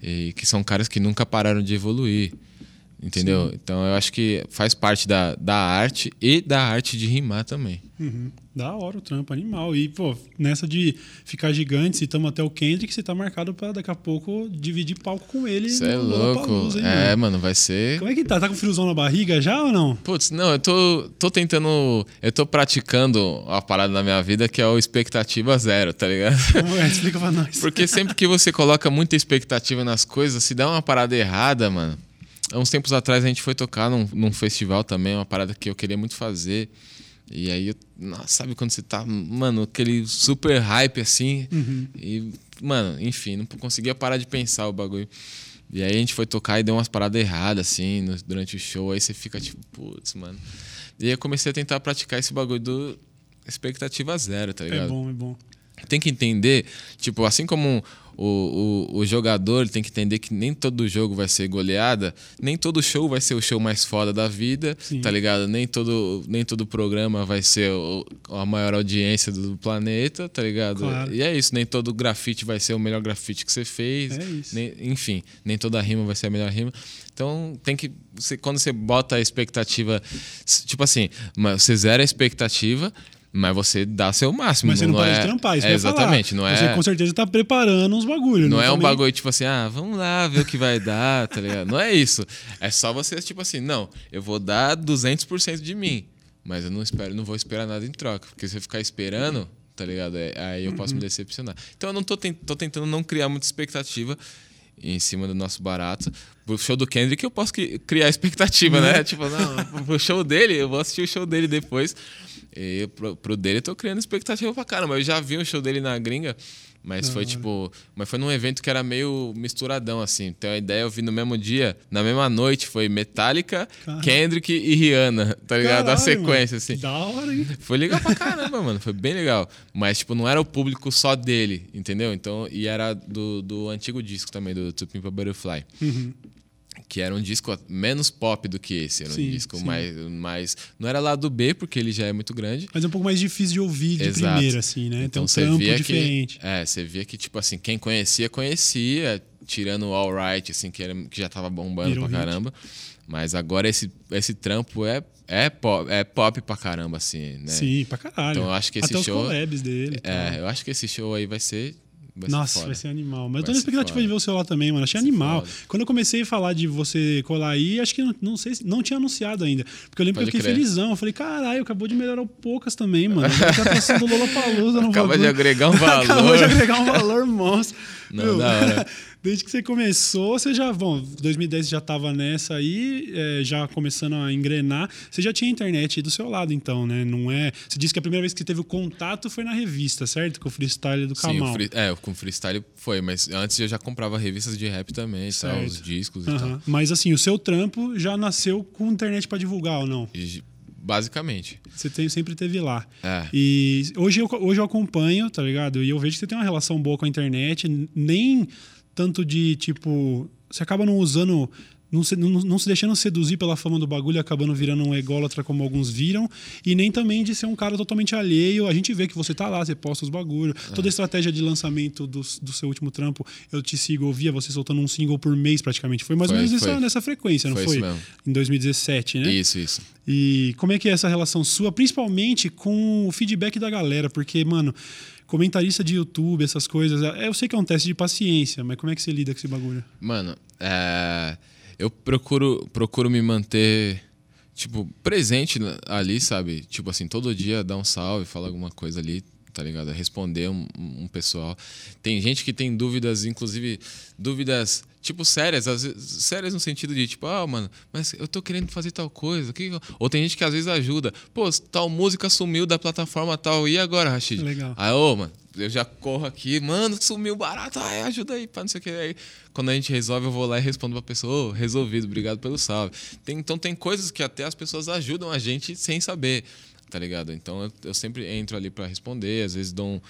E que são caras que nunca pararam de evoluir. Entendeu? Então eu acho que faz parte da, da arte e da arte de rimar também. Uhum. Da hora o trampo, animal. E, pô, nessa de ficar gigante, citamos até o Kendrick, você tá marcado pra daqui a pouco dividir palco com ele. Isso é louco. Hein, É, mano? vai ser. Como é que tá? Tá com friozão na barriga já ou não? Putz, não, eu tô, tô tentando. Eu tô praticando a parada na minha vida que é o expectativa zero, tá ligado? Como é? Explica pra nós. Porque sempre que você coloca muita expectativa nas coisas, se dá uma parada errada, mano. Há uns tempos atrás a gente foi tocar num, num festival também, uma parada que eu queria muito fazer. E aí, nossa, sabe quando você tá, mano, aquele super hype assim. E, mano, enfim, não conseguia parar de pensar o bagulho. E aí a gente foi tocar e deu umas paradas erradas, assim, no- durante o show. Aí você fica tipo, putz, mano. E aí eu comecei a tentar praticar esse bagulho do expectativa zero, tá ligado? É bom, é bom. tem que entender, tipo, assim como o, o, o jogador tem que entender que nem todo jogo vai ser goleada, nem todo show vai ser o show mais foda da vida, Sim. tá ligado? Nem todo, nem todo programa vai ser o- a maior audiência do planeta, tá ligado? Claro. E é isso, nem todo grafite vai ser o melhor grafite que você fez. É nem- enfim, nem toda rima vai ser a melhor rima. Então, tem que. Você, quando você bota a expectativa. Tipo assim, você zera a expectativa, mas você dá seu máximo. Mas você não, não para é, de trampar, isso é. Exatamente, não é. Você com certeza tá preparando uns bagulhos. Não é um bagulho tipo assim, ah, vamos lá ver o que vai dar, tá ligado? Não é isso. É só você, tipo assim, não, eu vou dar 200% de mim, mas eu não espero, não vou esperar nada em troca. Porque se eu ficar esperando, tá ligado? É, aí eu posso me decepcionar. Então eu não tô, tô tentando não criar muita expectativa em cima do nosso barato. Pro show do Kendrick eu posso cri- criar expectativa, né? Tipo, não, pro show dele, eu vou assistir o show dele depois. E pro, pro dele eu tô criando expectativa pra caramba. Eu já vi o show dele na gringa, mas foi tipo. Mas foi num evento que era meio misturadão, assim. Tem uma ideia, eu vi no mesmo dia, na mesma noite, foi Metallica. Kendrick e Rihanna, tá ligado? a Caralho, sequência, mano. assim. Da hora, hein? Foi legal pra caramba, mano. Foi bem legal. Mas, tipo, não era o público só dele, entendeu? Então, e era do, do antigo disco também, do To Pimp a Butterfly. Uhum. Que era um disco menos pop do que esse. Era um Sim, disco sim. mais, mais. Não era lá do B, porque ele já é muito grande. Mas é um pouco mais difícil de ouvir de Exato. primeira, assim, né? Então um você trampo via diferente. que. É, você via que, tipo assim, quem conhecia, conhecia, tirando o All Right, assim, que, era, que já tava bombando Virou pra hit. caramba. Mas agora esse, esse trampo é, é, pop, é pop pra caramba, assim, né? Sim, pra caralho. Então eu acho que esse Até os show- collabs dele. É, eu acho que esse show aí vai ser. Vai ser Nossa, foda. vai ser animal. Mas eu Vai tô na ser expectativa foda. de ver o seu lá também, mano. Achei Vai ser animal. Quando eu comecei a falar de você colar aí, acho que não, não sei se não tinha anunciado ainda. Porque eu lembro Pode que eu fiquei crer. felizão. Eu falei, caralho, acabou de melhorar o poucas também, mano. Agora tá passando Lollapalooza no Acaba de bagulho. agregar um valor. Acabou de agregar um valor monstro. Não, Meu, da hora. Desde que você começou, você já, bom, 2010 você já tava nessa aí, é, já começando a engrenar. Você já tinha internet do seu lado, então, né? Não é. Você disse que a primeira vez que teve o contato foi na revista, certo? Com o freestyle do Sim, Kamal. o free, é, com freestyle foi, mas antes eu já comprava revistas de rap também, e tal, os discos e Aham. tal. Mas assim, o seu trampo já nasceu com internet pra divulgar ou não? E, basicamente. Você tem- sempre teve lá. É. E hoje eu, hoje eu acompanho, tá ligado? E eu vejo que você tem uma relação boa com a internet, nem tanto de tipo. Você acaba não usando não se, não, não se deixando seduzir pela fama do bagulho e acabando virando um ególatra como alguns viram, e nem também de ser um cara totalmente alheio. A gente vê que você tá lá, você posta os bagulhos. É. Toda a estratégia de lançamento do, do seu último trampo, eu te sigo, ouvia você soltando um single por mês praticamente. Foi mais ou menos nessa, nessa frequência, não foi? foi? Isso mesmo. Em 2017, né? Isso, isso. E como é que é essa relação sua, principalmente com o feedback da galera? Porque, mano, comentarista de YouTube, essas coisas, é, eu sei que é um teste de paciência, mas como é que você lida com esse bagulho? Mano, é eu procuro, procuro me manter, tipo, presente ali, sabe? Tipo assim, todo dia dar um salve, falar alguma coisa ali, tá ligado? Responder um, um pessoal. Tem gente que tem dúvidas, inclusive dúvidas, tipo, sérias, às vezes, sérias no sentido de, tipo, ah, mano, mas eu tô querendo fazer tal coisa. Que... Ou tem gente que às vezes ajuda. Pô, tal música sumiu da plataforma tal, e agora, Rashid? Legal. Aí, ô, mano, eu já corro aqui, mano, sumiu barato, ai, ajuda aí, pá, não sei o que. Aí, quando a gente resolve, eu vou lá e respondo pra pessoa, oh, resolvido, obrigado pelo salve. Tem, então tem coisas que até as pessoas ajudam a gente sem saber, tá ligado? Então eu, eu sempre entro ali para responder, às vezes dou um,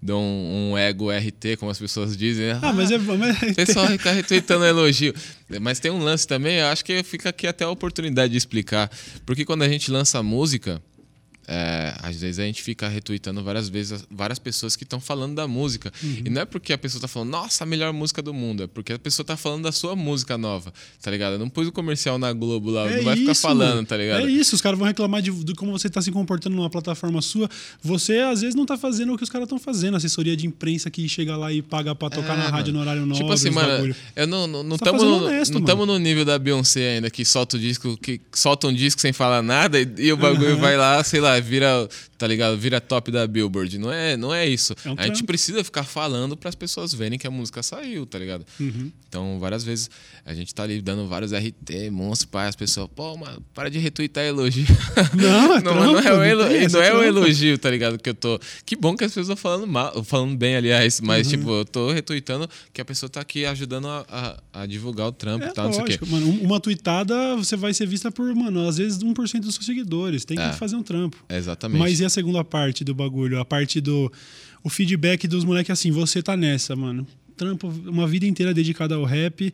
dou um, um, ego RT, como as pessoas dizem. Né? Ah, mas é. Mas... O pessoal fica retweetando elogio. Mas tem um lance também, eu acho que fica aqui até a oportunidade de explicar. Porque quando a gente lança música é, às vezes a gente fica retweetando várias vezes várias pessoas que estão falando da música. Uhum. E não é porque a pessoa está falando, nossa, a melhor música do mundo. É porque a pessoa está falando da sua música nova, tá ligado? Eu não pus o comercial na Globo lá, é não vai isso, ficar falando, mano. tá ligado? É isso, os caras vão reclamar de, de como você está se comportando numa plataforma sua. Você, às vezes, não está fazendo o que os caras estão fazendo. Assessoria de imprensa que chega lá e paga para tocar é, na rádio no horário novo. Tipo assim, mano, eu não estamos não, não, no, honesto, não no nível da Beyoncé ainda, que solta o disco, que solta um disco sem falar nada e, e o bagulho uhum. vai lá, sei lá, vira tá ligado? Vira top da Billboard. Não é, não é isso. É um a gente precisa ficar falando para as pessoas verem que a música saiu, tá ligado? Uhum. Então, várias vezes a gente tá ali dando vários RT, monstro, pai, as pessoas, pô, mano, para de retweetar elogio. Não, é não, não é, o, elo, não, não é o elogio, tá ligado? Que eu tô. Que bom que as pessoas estão falando mal, falando bem, aliás, mas, uhum. tipo, eu tô retweetando que a pessoa tá aqui ajudando a, a, a divulgar o trampo é, e tal, lógico, não sei o quê. Mano, uma tweetada você vai ser vista por, mano, às vezes 1% dos seus seguidores. Tem que é, fazer um trampo. Exatamente. Mas e a segunda parte do bagulho? A parte do. O feedback dos moleques assim, você tá nessa, mano. Trampo uma vida inteira dedicada ao rap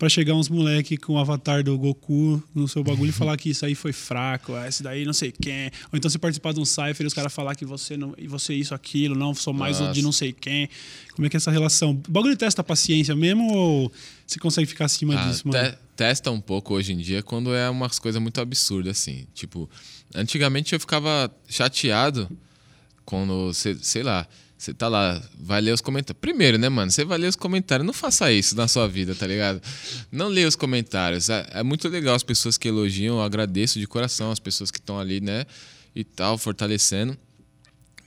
para chegar uns moleque com o avatar do Goku no seu bagulho e falar que isso aí foi fraco, ah, esse daí não sei quem. Ou então você participar de um cypher e os caras falar que você não e você isso aquilo, não, sou mais Nossa. o de não sei quem. Como é que é essa relação? O bagulho testa a paciência mesmo ou você consegue ficar acima ah, disso, mano? Te testa um pouco hoje em dia quando é umas coisas muito absurdas assim, tipo, antigamente eu ficava chateado quando, sei lá, você tá lá, vai ler os comentários. Primeiro, né, mano? Você vai ler os comentários. Não faça isso na sua vida, tá ligado? Não leia os comentários. É, é muito legal as pessoas que elogiam. Eu agradeço de coração as pessoas que estão ali, né? E tal, fortalecendo.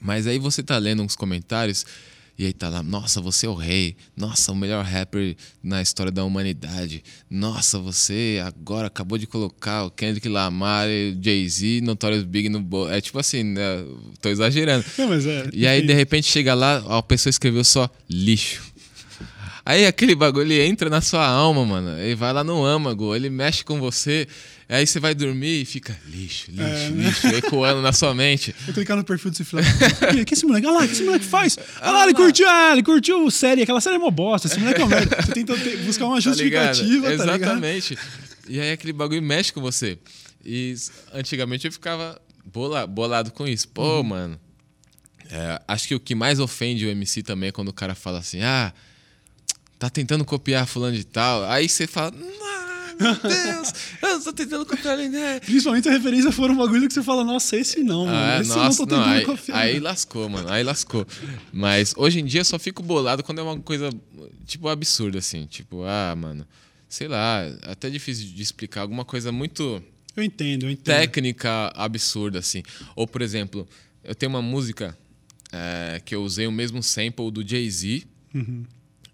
Mas aí você tá lendo uns comentários e aí tá lá, nossa, você é o rei. Nossa, o melhor rapper na história da humanidade. Nossa, você agora acabou de colocar o Kendrick Lamar, Jay-Z, Notorious Big no bo... É tipo assim, né? tô exagerando. Não, mas é, e aí, de repente, chega lá, a pessoa escreveu só lixo. Aí aquele bagulho ele entra na sua alma, mano. Ele vai lá no âmago, ele mexe com você. Aí você vai dormir e fica lixo, lixo, é, né? lixo, ecoando na sua mente. Eu clicar no perfil desse filho. O que esse moleque? Olha lá, o que esse moleque faz? Olha lá, ele curtiu, ah, ele curtiu série. Aquela série é uma bosta. Esse moleque é uma merda. Você tenta buscar uma tá justificativa, tá, tá Exatamente. E aí aquele bagulho mexe com você. E antigamente eu ficava bola, bolado com isso. Pô, uhum. mano. É, acho que o que mais ofende o MC também é quando o cara fala assim, ah tá tentando copiar fulano de tal. Aí você fala, meu Deus, eu tô tentando copiar ele, né? Principalmente a referência for um bagulho que você fala, nossa, esse não, mano. Ah, esse nossa, não tô tentando não, aí, copiar. Aí lascou, mano. Aí lascou. Mas hoje em dia eu só fico bolado quando é uma coisa, tipo, absurda, assim. Tipo, ah, mano, sei lá, até difícil de explicar. Alguma coisa muito. Eu entendo, eu entendo. Técnica absurda, assim. Ou, por exemplo, eu tenho uma música é, que eu usei o mesmo sample do Jay-Z. Uhum.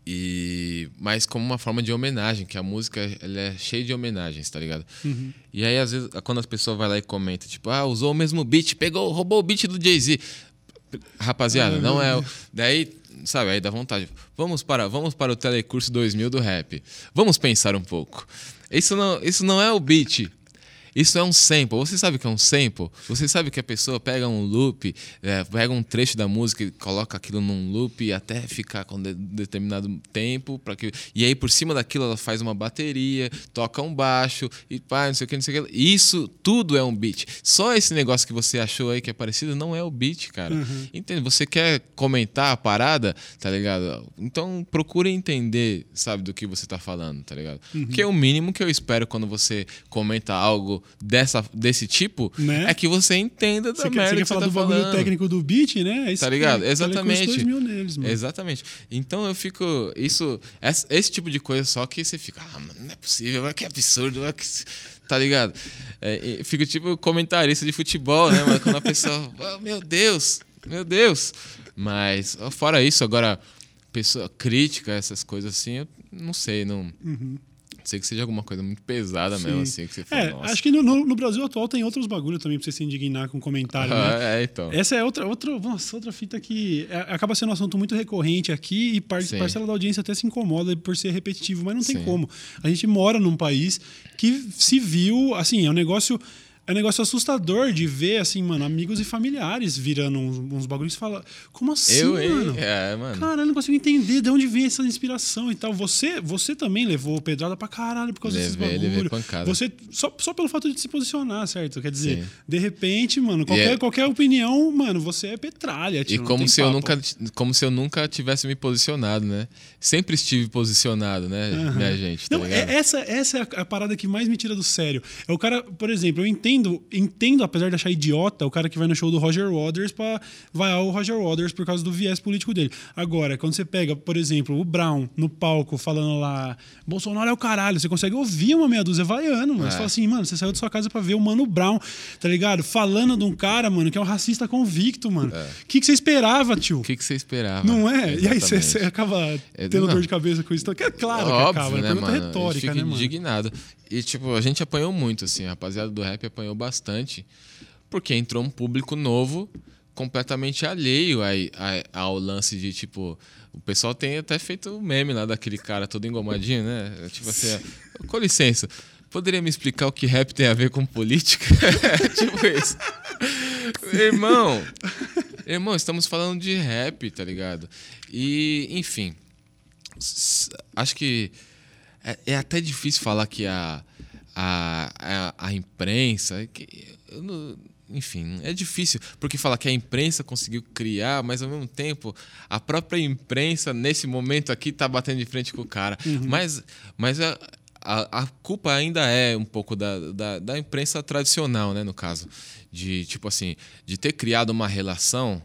E mas como uma forma de homenagem, que a música ela é cheia de homenagens, tá ligado? Uhum. E aí às vezes quando as pessoas vai lá e comenta, tipo, ah, usou o mesmo beat, pegou, roubou o beat do Jay-Z. Rapaziada, uhum. não é o daí, sabe, aí dá vontade. Vamos para, vamos para o telecurso 2000 do rap. Vamos pensar um pouco. Isso não, isso não é o beat. Isso é um sample. Você sabe o que é um sample? Você sabe que a pessoa pega um loop, é, pega um trecho da música e coloca aquilo num loop até ficar com de, determinado tempo. para que E aí, por cima daquilo, ela faz uma bateria, toca um baixo e pá, não sei o que, não sei o que. Isso tudo é um beat. Só esse negócio que você achou aí que é parecido não é o beat, cara. Uhum. Entende? Você quer comentar a parada, tá ligado? Então procure entender, sabe, do que você tá falando, tá ligado? Uhum. Que é o mínimo que eu espero quando você comenta algo dessa, desse tipo, né? é que você entenda da você merda quer, você quer falar tá do bagulho falando. técnico do beat, né? Esse tá ligado? Exatamente. Neles, Exatamente. Então eu fico. Isso. Esse, esse, tipo de coisa só que você fica. Ah, mano, não é possível, que absurdo. Que... Tá ligado? É, fico tipo comentarista de futebol, né, mano? Quando a pessoa. Oh, meu Deus! Meu Deus! Mas, fora isso, agora, pessoa crítica, essas coisas assim, eu não sei, não. Uhum sei que seja alguma coisa muito pesada Sim. mesmo, assim, que você fala, é, Nossa. Acho que no, no, Brasil atual tem outros bagulho também pra você se indignar com comentário, né? É, então. Essa é outra, outra, nossa, outra fita que é, acaba sendo um assunto muito recorrente aqui e par, parcela da audiência até se incomoda por ser repetitivo, mas não tem Sim. como. A gente mora num país que se viu, assim, é um negócio é um negócio assustador de ver, assim, mano, amigos e familiares virando uns, uns bagulhos e falar, como assim, eu, mano? É, mano? Cara, eu não consigo entender de onde vem essa inspiração e tal. Você, você também levou pedrada pra caralho por causa levei, desses bagulhos. Você, só, só pelo fato de se posicionar, certo? Quer dizer, Sim. de repente, mano, qualquer, é... qualquer opinião, mano, você é petralha. Tio, e como se, eu nunca, como se eu nunca tivesse me posicionado, né? Sempre estive posicionado, né, uhum. minha gente? Tá não, é, essa, essa é a, a parada que mais me tira do sério. É o cara, por exemplo, eu entendo entendo, entendo, apesar de achar idiota, o cara que vai no show do Roger Waters para vai ao Roger Waters por causa do viés político dele. Agora, quando você pega, por exemplo, o Brown no palco falando lá, Bolsonaro é o caralho, você consegue ouvir uma meia dúzia vaiano, mano. É. Você fala assim, mano, você saiu da sua casa para ver o Mano Brown, tá ligado? Falando de um cara, mano, que é um racista convicto, mano. O é. que, que você esperava, tio? O que, que você esperava? Não é? Exatamente. E aí você, você acaba é, tendo não. dor de cabeça com isso. Então, que é claro Óbvio, que acaba, é né, mano? retórica, né, mano? indignado. E, tipo, a gente apanhou muito, assim. A rapaziada do rap apanhou bastante. Porque entrou um público novo, completamente alheio ao lance de, tipo... O pessoal tem até feito o meme lá daquele cara todo engomadinho, né? Tipo assim, com licença. Poderia me explicar o que rap tem a ver com política? tipo isso. irmão, irmão, estamos falando de rap, tá ligado? E, enfim, acho que é, é até difícil falar que a, a, a, a imprensa. Que, não, enfim, é difícil, porque falar que a imprensa conseguiu criar, mas ao mesmo tempo a própria imprensa, nesse momento aqui, está batendo de frente com o cara. Uhum. Mas, mas a, a, a, culpa ainda é um pouco da, da, da, imprensa tradicional, né, no caso. De, tipo assim, de ter criado uma relação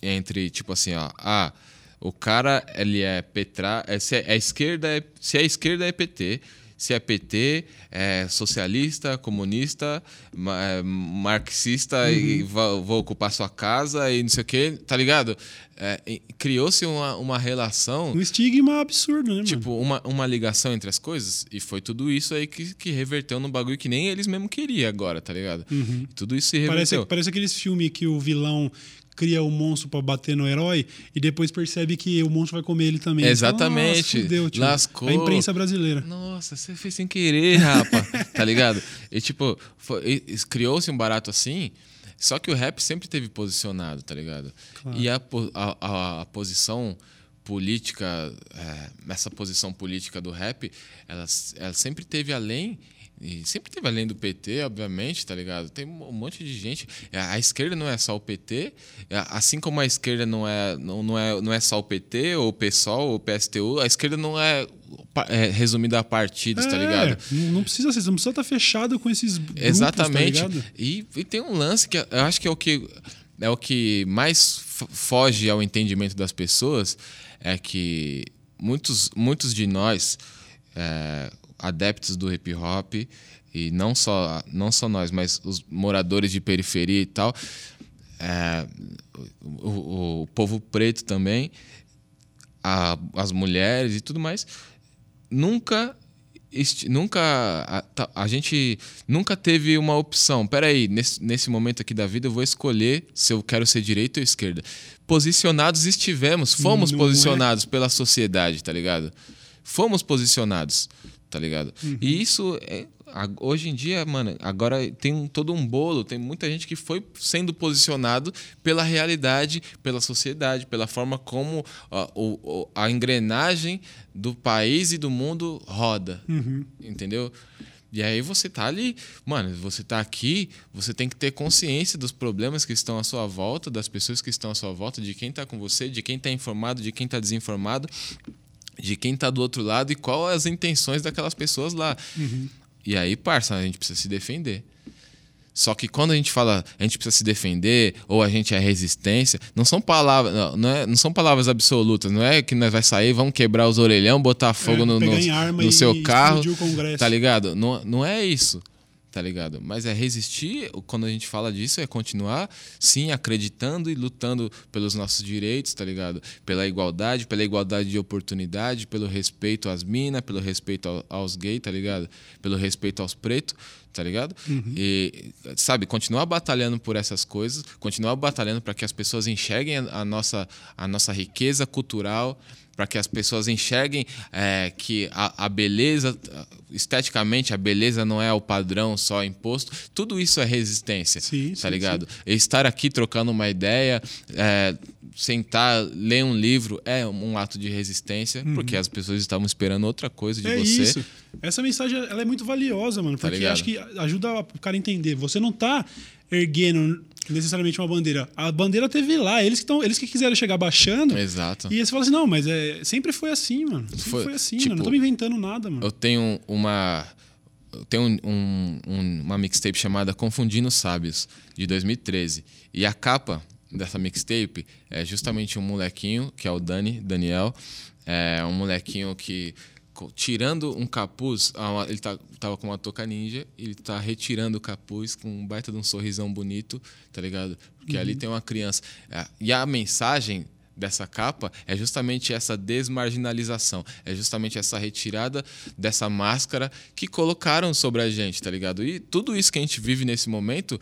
entre, tipo assim, ó, ah, o cara, ele é Petra, é, se é, esquerda, é, se é esquerda é PT, se é PT, é socialista, comunista, é, marxista uhum. e vou, vou, ocupar sua casa e não sei o quê, tá ligado? É, Criou-se uma, uma relação. Um estigma absurdo, né? Tipo, uma, uma ligação entre as coisas. E foi tudo isso aí que, que reverteu no bagulho que nem eles mesmo queriam agora, tá ligado? Uhum. Tudo isso se reverteu. Parece, parece aqueles filmes que o vilão cria o monstro para bater no herói e depois percebe que o monstro vai comer ele também. Exatamente. Fudeu, tio. Lascou. A imprensa brasileira. Nossa, você fez sem querer, rapa. tá ligado? E tipo, criou-se um barato assim. Só que o rap sempre teve posicionado, tá ligado? Claro. E a, a, a, posição política, é, essa posição política do rap, ela, ela sempre teve além e sempre teve além do PT, obviamente, tá ligado? Tem um monte de gente. A esquerda não é só o PT, assim como a esquerda não é, não, não é, não é só o PT, ou o PSOL, ou o PSTU, a esquerda não é, é resumida a partidos, tá é, tá ligado? Não precisa ser, não precisa estar fechado com esses grupos, tá Exatamente. Tá e, e tem um lance que eu acho que é o que, é o que mais foge ao entendimento das pessoas, é que muitos, muitos de nós. É, adeptos do hip hop e não só não só nós, mas os moradores de periferia e tal, é, o, o, o, povo preto também, a, as mulheres e tudo mais, nunca nunca a, a, gente nunca teve uma opção. Peraí, nesse, nesse momento aqui da vida eu vou escolher se eu quero ser direita ou esquerda. Posicionados estivemos, fomos Não é. posicionados é. pela sociedade, tá ligado? Fomos posicionados tá ligado? E isso é, hoje em dia, mano, agora tem um- todo um bolo, tem muita gente que foi sendo posicionado pela realidade, pela sociedade, pela forma como ó, o- o- a engrenagem do país e do mundo roda, entendeu? E aí você tá ali, mano, você tá aqui, você tem que ter consciência dos problemas que estão à sua volta, das pessoas que estão à sua volta, de quem tá com você, de quem tá informado, de quem tá desinformado, de quem tá do outro lado e qual as intenções daquelas pessoas lá. E aí, parça, a gente precisa se defender. Só que quando a gente fala a gente precisa se defender ou a gente é resistência, não são palavras, não, é- não são palavras absolutas. Não é que nós vai sair, vamos quebrar os orelhão, botar fogo É, no, no, no seu carro, tá ligado? Não, não é isso, tá ligado? Mas é resistir. Quando a gente fala disso, é continuar, sim, acreditando e lutando pelos nossos direitos, tá ligado? Pela igualdade, pela igualdade de oportunidade, pelo respeito às minas, pelo respeito ao- aos gays, tá ligado? Pelo respeito aos pretos, tá ligado? E, sabe, continuar batalhando por essas coisas, continuar batalhando para que as pessoas enxerguem a, a nossa, a nossa riqueza cultural, para que as pessoas enxerguem é, que a, a beleza, esteticamente, a beleza não é o padrão só imposto. Tudo isso é resistência, Sim, tá sim, ligado? E estar aqui trocando uma ideia, é, sentar, ler um livro é um ato de resistência, porque as pessoas estavam esperando outra coisa de Uhum. É você. isso. Essa mensagem ela é muito valiosa, mano. Tá Porque ligado? acho que ajuda o cara a entender. Você não tá erguendo necessariamente uma bandeira. A bandeira teve lá. Eles que, tão, eles que quiseram chegar baixando. Exato. E aí você fala assim, não, mas é, sempre foi assim, mano. Sempre Foi, foi, assim, tipo, mano. Não tô me inventando nada, mano. Eu tenho uma. Eu tenho um- um- um- uma mixtape chamada Confundindo Sábios, de 2013. E a capa dessa mixtape é justamente um molequinho, que é o Dani, Daniel. É um molequinho que, tirando um capuz, ele tá, tava com uma touca ninja, ele tá retirando o capuz com um baita de um sorrisão bonito, tá ligado? Porque ali tem uma criança. É, E a mensagem dessa capa é justamente essa desmarginalização, é justamente essa retirada dessa máscara que colocaram sobre a gente, tá ligado? E tudo isso que a gente vive nesse momento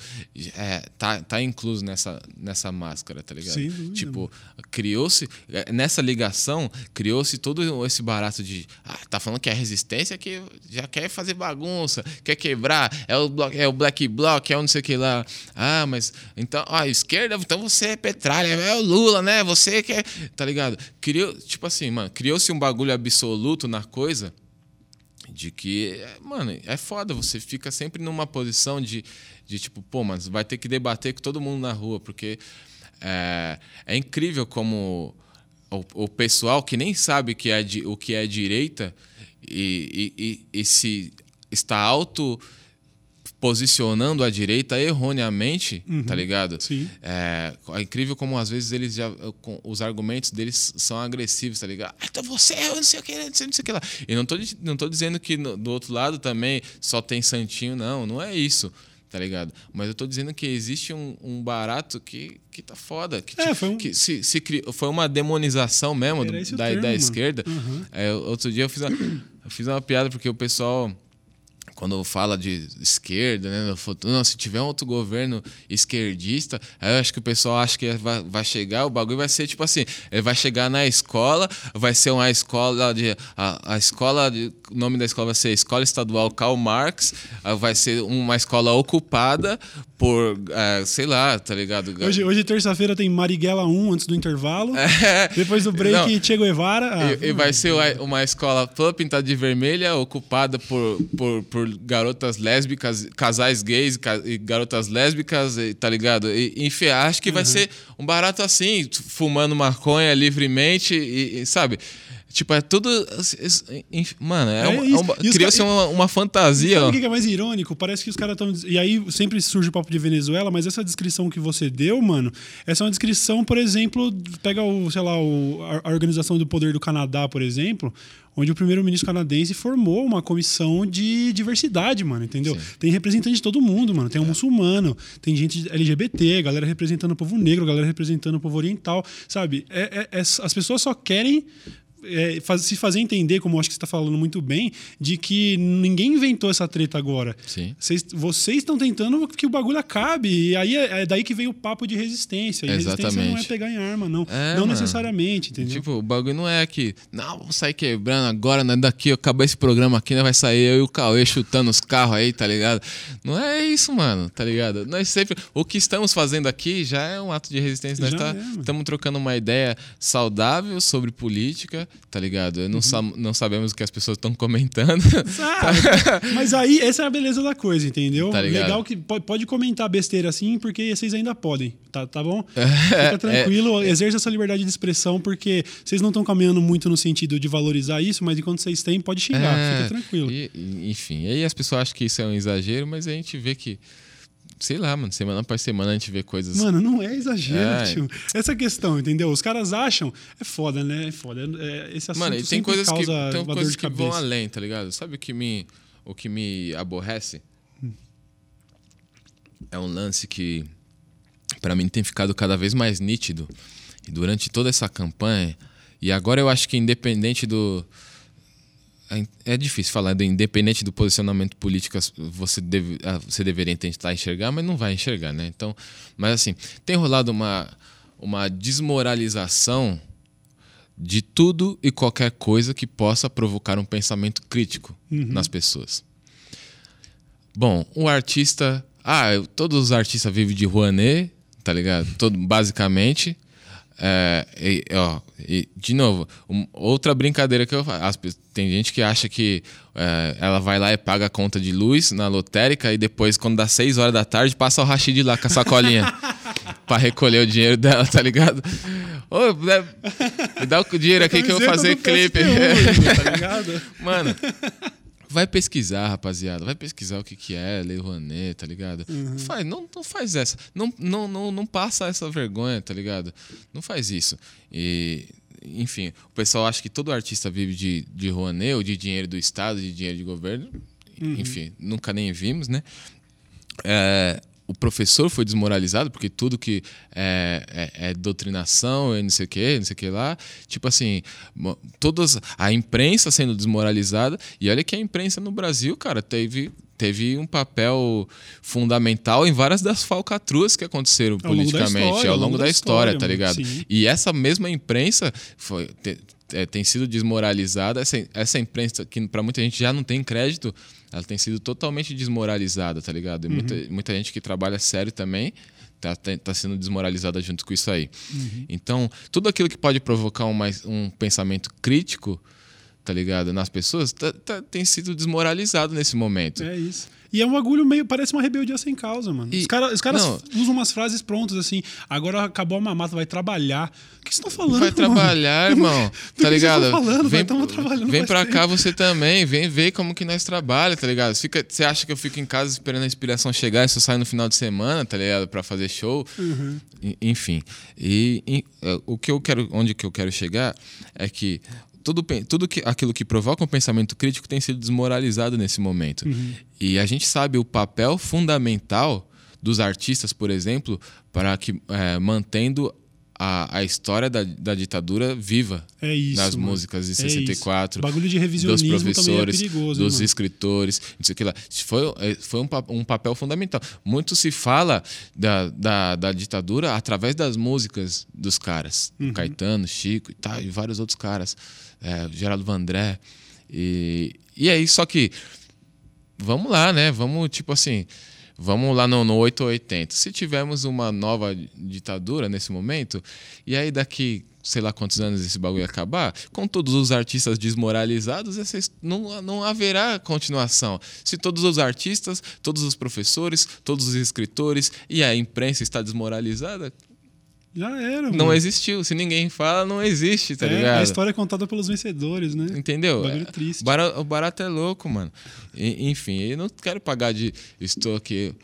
é, tá, tá incluso nessa, nessa máscara, tá ligado? Dúvida, tipo, criou-se, é, nessa ligação, criou-se todo esse barato de, ah, tá falando que é resistência que já quer fazer bagunça, quer quebrar, é o, é o black bloc, é o não sei o que lá. Ah, mas então, ah, esquerda, então você é petralha, é o Lula, né? Você que é, tá ligado? Criou, tipo assim, mano, criou-se um bagulho absoluto na coisa de que, é, mano, é foda, você fica sempre numa posição de, de tipo, pô, mas vai ter que debater com todo mundo na rua, porque é, é incrível como o, o pessoal que nem sabe que é o que é direita e, e, e, e se está auto posicionando a direita erroneamente, tá ligado? Sim. É, é incrível como às vezes eles já. com- Os argumentos deles são agressivos, tá ligado? Ah, então você é, eu não sei o que, não sei, não sei o que lá. E não tô, não tô dizendo que no- do outro lado também só tem santinho, não. Não é isso, tá ligado? Mas eu tô dizendo que existe um, um barato que, que tá foda. Que, É, foi um- que se, se cri- foi uma demonização mesmo do- da, termo, da esquerda. Uhum. É, outro dia eu fiz, uma, eu fiz uma piada porque o pessoal quando fala de esquerda, né? eu falo, Não, se tiver um outro governo esquerdista, aí eu acho que o pessoal acha que vai, vai chegar, o bagulho vai ser tipo assim: ele vai chegar na escola, vai ser uma escola de. A, a escola, de, o nome da escola vai ser Escola Estadual Karl Marx, vai ser uma escola ocupada por, eh, sei lá, tá ligado? Hoje, hoje terça-feira, tem Marighella 1 antes do intervalo. É. Depois do break. Che Guevara. Ah, E, e vai ser uma- uma escola toda pintada de vermelha, ocupada por, por, por garotas lésbicas, casais gays e garotas lésbicas, tá ligado? E, enfim, acho que vai ser um barato assim, fumando maconha livremente, e, e, sabe? Tipo, é tudo. enfim, Mano, é, É uma- é isso. uma- criou-se uma, uma fantasia. Sabe o que é mais irônico? Parece que os caras estão. E aí sempre surge o papo de Venezuela, mas essa descrição que você deu, mano, essa é uma descrição, por exemplo, pega o, sei lá, o, a Organização do Poder do Canadá, por exemplo, onde o primeiro-ministro canadense formou uma comissão de diversidade, mano, entendeu? Tem representante de todo mundo, mano. Tem um muçulmano, tem gente LGBT, galera representando o povo negro, galera representando o povo oriental, sabe? É, é- é- as pessoas só querem é, faz, se fazer entender, como acho que você está falando muito bem, de que ninguém inventou essa treta agora. Sim. Vocês, vocês estão tentando que o bagulho acabe. E aí é, é daí que vem o papo de resistência. E resistência não é Exatamente. pegar em arma, não. É, não mano. necessariamente, entendeu? Tipo, o bagulho não é que, não, vamos sair quebrando agora, né? Daqui, acabou esse programa aqui, né? Vai sair eu e o Cauê chutando os carros aí, tá ligado? Não é isso, mano, tá ligado? Nós sempre. O que estamos fazendo aqui já é um ato de resistência. Nós Já tá, é, estamos trocando uma ideia saudável sobre política, tá ligado? Uhum. Não, sa- não sabemos o que as pessoas estão comentando. Ah, mas aí, essa é a beleza da coisa, entendeu? Tá? Legal que pode, comentar besteira assim, porque vocês ainda podem, tá, tá bom? É, Fica tranquilo, exerça essa liberdade de expressão, porque vocês não estão caminhando muito no sentido de valorizar isso, mas enquanto vocês têm, pode xingar, É, fica tranquilo. e- enfim, aí as pessoas acham que isso é um exagero, mas a gente vê que, sei lá, mano, semana após semana a gente vê coisas. Mano, não é exagero, É. tio. Essa questão, entendeu? Os caras acham. É foda, né? É foda. É, esse assunto Mano, tem coisas que, tem coisas que vão além, tá ligado? Sabe o que me, o que me aborrece? É um lance que, pra mim, tem ficado cada vez mais nítido. E durante toda essa campanha, e agora eu acho que independente do. É difícil falar, independente do posicionamento político, você, deve, você deveria tentar enxergar, mas não vai enxergar, né? Então, mas assim, tem rolado uma, uma desmoralização de tudo e qualquer coisa que possa provocar um pensamento crítico nas pessoas. Bom, um artista. Ah, todos os artistas vivem de Rouanet, tá ligado? Todo, basicamente. É, e, ó, e, de novo, um- outra brincadeira que eu faço. Tem gente que acha que é, ela vai lá e paga a conta de luz na lotérica e depois, quando dá 6 horas da tarde, passa o Rashid lá com a sacolinha pra recolher o dinheiro dela, tá ligado? Ô, né, me dá o dinheiro aqui que eu vou fazer clipe. Tá ligado? Mano, vai pesquisar, rapaziada. Vai pesquisar o que, que é Lei Rouanet, tá ligado? Uhum. Não, faz, não, não faz essa. Não, não, não, não passa essa vergonha, tá ligado? Não faz isso. E, enfim, o pessoal acha que todo artista vive de, de Rouanet ou de dinheiro do Estado, de dinheiro de governo. Uhum. Enfim, nunca nem vimos, né? É, o professor foi desmoralizado porque tudo que é, é, é doutrinação, é não sei o que, não sei o que lá. Tipo assim, todas a imprensa sendo desmoralizada. E olha que a imprensa no Brasil, cara, teve, teve um papel fundamental em várias das falcatruas que aconteceram Ao longo da politicamente história, ao longo da história, tá mano, ligado? sim. E essa mesma imprensa foi, te- é, tem sido desmoralizada. Essa, essa imprensa, que para muita gente já não tem crédito, ela tem sido totalmente desmoralizada, tá ligado? E Uhum. muita, muita gente que trabalha sério também tá, tá, tá sendo desmoralizada junto com isso aí. Uhum. Então, tudo aquilo que pode provocar um, mais, um pensamento crítico, tá ligado? Nas pessoas, tá- tá- tem sido desmoralizado nesse momento. É isso. E é um bagulho meio. Parece uma rebeldia sem causa, mano. E- os caras os caras não. usam umas frases prontas assim. Agora acabou a mamata, vai trabalhar. O que vocês estão falando? Vai mano? trabalhar, irmão. Do que Tá ligado? falando, vem vai, trabalhando vem pra cá tempo. você também. Vem ver como que nós trabalhamos, tá ligado? Fica, você acha que eu fico em casa esperando a inspiração chegar e só sai no final de semana, tá ligado? Pra fazer show. Uhum. E- Enfim. E, e, é, o que eu quero, onde que eu quero chegar é que tudo, tudo que, aquilo que provoca um pensamento crítico tem sido desmoralizado nesse momento. E a gente sabe o papel fundamental dos artistas, por exemplo, para que é, mantendo a, a história da, da ditadura viva É isso. nas mano. músicas de É isso. 64 Bagulho de dos revisionismo professores, é perigoso. dos mano? escritores, não sei o que lá. Foi, é, foi um, um papel fundamental. Muito se fala da, da, da ditadura através das músicas dos caras. Uhum. Caetano, Chico e tal, e vários outros caras. É, Geraldo Vandré. E, e aí, só que vamos lá, né? Vamos, tipo assim, vamos lá no, no 880. Se tivermos uma nova ditadura nesse momento, e aí daqui, sei lá quantos anos esse bagulho acabar, com todos os artistas desmoralizados, não, não haverá continuação. Se todos os artistas, todos os professores, todos os escritores e a imprensa está desmoralizada, Já era, não mano. existiu. Se ninguém fala, não existe, tá É, ligado? A história é contada pelos vencedores, né? Entendeu? É, triste. o bara- O barato é louco, mano. E- enfim, eu não quero pagar de. Estou aqui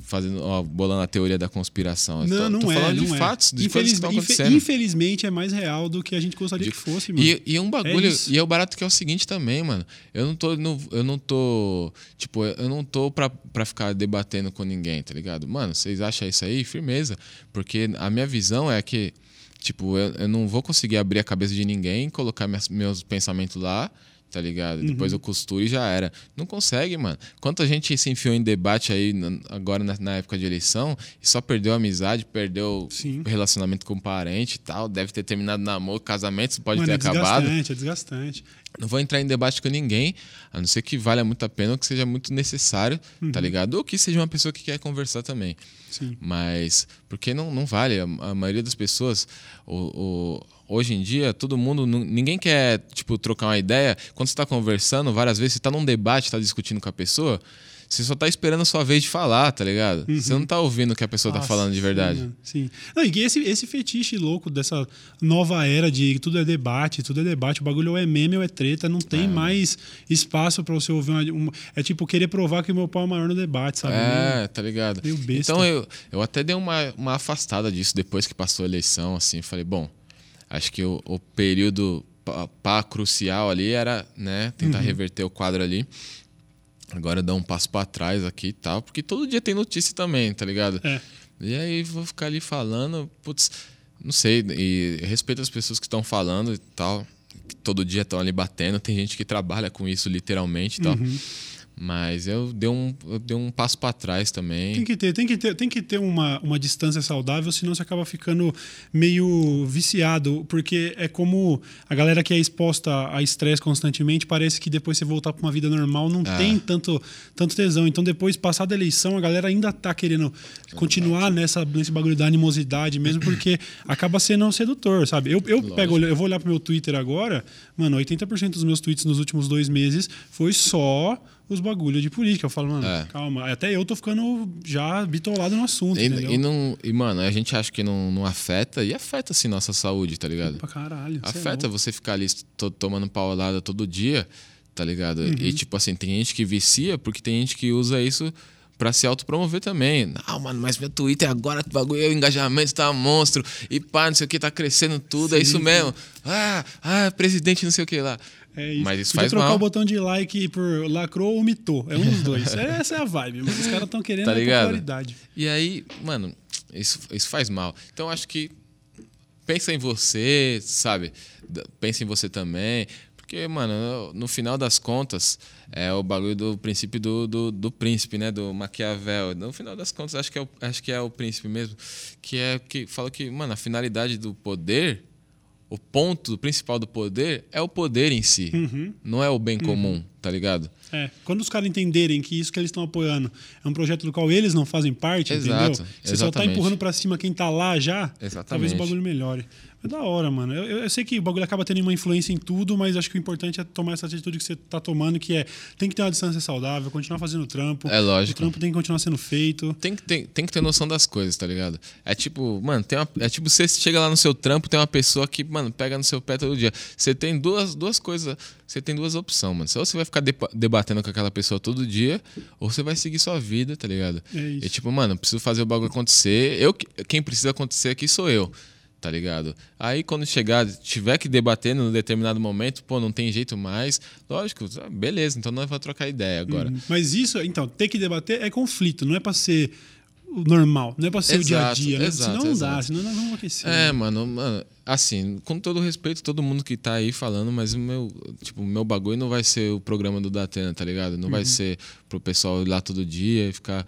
fazendo, ó, bolando a teoria da conspiração. Não, tô, não tô é. falando não de é. fatos, de coisas que Infeliz- estão acontecendo. Infelizmente é mais real do que a gente gostaria De- que fosse, mano. E, e é um bagulho. É e é o barato que é o seguinte também, mano. Eu não tô. eu não tô. Tipo, eu não tô pra, pra ficar debatendo com ninguém, tá ligado? Mano, vocês acham isso aí? Firmeza. Porque a minha visão é que. Tipo, eu, eu não vou conseguir abrir a cabeça de ninguém, colocar minhas, meus pensamentos lá, tá ligado? Depois eu costuro e já era. Não consegue, mano. Quanta gente se enfiou em debate aí agora na, época de eleição e só perdeu a amizade, perdeu Sim. o relacionamento com o parente e tal, deve ter terminado namoro, casamento pode Mano, ter é acabado. desgastante, é desgastante. Não vou entrar em debate com ninguém, a não ser que valha muito a pena ou que seja muito necessário, Uhum. tá ligado? Ou que seja uma pessoa que quer conversar também. Sim. Mas, porque não, não vale. A, a maioria das pessoas, o, o- hoje em dia, todo mundo, ninguém quer, tipo, trocar uma ideia. Quando você tá conversando, várias vezes, você tá num debate, tá discutindo com a pessoa, você só tá esperando a sua vez de falar, tá ligado? Você não tá ouvindo o que a pessoa tá Nossa, falando de verdade. Sim. Não, e que esse, esse fetiche louco dessa nova era de tudo é debate, tudo é debate, o bagulho ou é meme ou é treta, não tem mais espaço pra você ouvir uma, uma- É tipo querer provar que o meu pau é maior no debate, sabe? É, tá ligado? meio besta. Então eu, eu até dei uma, uma afastada disso depois que passou a eleição, assim. Falei, bom, acho que o, o período pá, pá crucial ali era, né, Uhum. tentar reverter o quadro ali. Agora dar um passo pra trás aqui e tal, porque todo dia tem notícia também, tá ligado? É. E aí vou ficar ali falando, putz, não sei, e respeito as pessoas que estão falando e tal, que todo dia estão ali batendo, tem gente que trabalha com isso literalmente e tal. Uhum. Mas eu dei um, eu dei um passo para trás Tem também. que ter, tem que ter, tem que ter uma, uma distância saudável, senão você acaba ficando meio viciado, porque é como a galera que é exposta a estresse constantemente, parece que depois você voltar para uma vida normal não É. tem tanto, tanto tesão. Então depois passada a eleição, a galera ainda tá querendo continuar nessa nesse bagulho da animosidade mesmo, porque acaba sendo sedutor, sabe? Eu, eu pego, eu vou olhar pro meu Twitter agora, mano, 80% dos meus tweets nos últimos dois meses foi só os bagulhos de política. Eu falo, mano, É. calma. Até eu tô ficando já bitolado no assunto, E, e, não, e, mano, a gente acha que não, não afeta, e afeta sim nossa saúde, tá ligado? Pra caralho. é Afeta você ficar ali to- tomando paulada todo dia, tá ligado? Uhum. E tipo assim, tem gente que vicia porque tem gente que usa isso pra se autopromover também. Não, mano, mas meu Twitter agora, o bagulho, o engajamento tá monstro, e pá, não sei o que, tá crescendo tudo, é Sim, isso sim. mesmo. Ah, ah, presidente não sei o que lá. É isso. Mas isso Podia faz trocar mal. o botão de like por lacrou ou mitou. É um dos dois. Essa é a vibe. Mas os caras estão querendo Tá popularidade. E aí, mano, isso, isso faz mal. Então acho que pensa em você, sabe? Pensa em você também. Porque, mano, no, final das contas, é o bagulho do princípio do, do, do príncipe, né? Do Maquiavel. No final das contas, acho que, é o, acho que é o príncipe mesmo. Que é que fala que, mano, a finalidade do poder, o ponto principal do poder é o poder em si. Uhum. Não é o bem comum, tá ligado? É, quando os caras entenderem que isso que eles estão apoiando é um projeto do qual eles não fazem parte, Exato, entendeu? Você só tá exatamente. empurrando pra cima quem tá lá já, Exatamente. talvez o bagulho melhore. É da hora, mano. Eu, eu- sei que o bagulho acaba tendo uma influência em tudo, mas acho que o importante é tomar essa atitude que você tá tomando, que é tem que ter uma distância saudável, continuar fazendo trampo. É lógico. O trampo tem que continuar sendo feito. Tem que, ter, tem que ter noção das coisas, tá ligado? É tipo, mano, tem uma, é tipo você chega lá no seu trampo, tem uma pessoa que, mano, pega no seu pé todo dia. Você tem duas, duas coisas, você tem duas opções, mano. Ou você vai ficar debatendo com aquela pessoa todo dia, ou você vai seguir sua vida, tá ligado? É isso. E tipo, mano, preciso fazer o bagulho acontecer. Eu, que- quem precisa acontecer aqui sou eu. Tá ligado? Aí quando chegar, tiver que debater num determinado momento, pô, não tem jeito mais. Lógico, ah, beleza, então nós vamos trocar ideia agora. Uhum. Mas isso, então, ter que debater é conflito, não é pra ser o normal, não é pra ser o dia a Exato, dia. Né? exato, senão não dá, exato. senão nós vamos enlouquecer. É, mano, mano, assim, com todo respeito, todo mundo que tá aí falando, mas o meu, tipo, meu bagulho não vai ser o programa do Datena, tá ligado? Não Uhum. vai ser pro pessoal ir lá todo dia e ficar.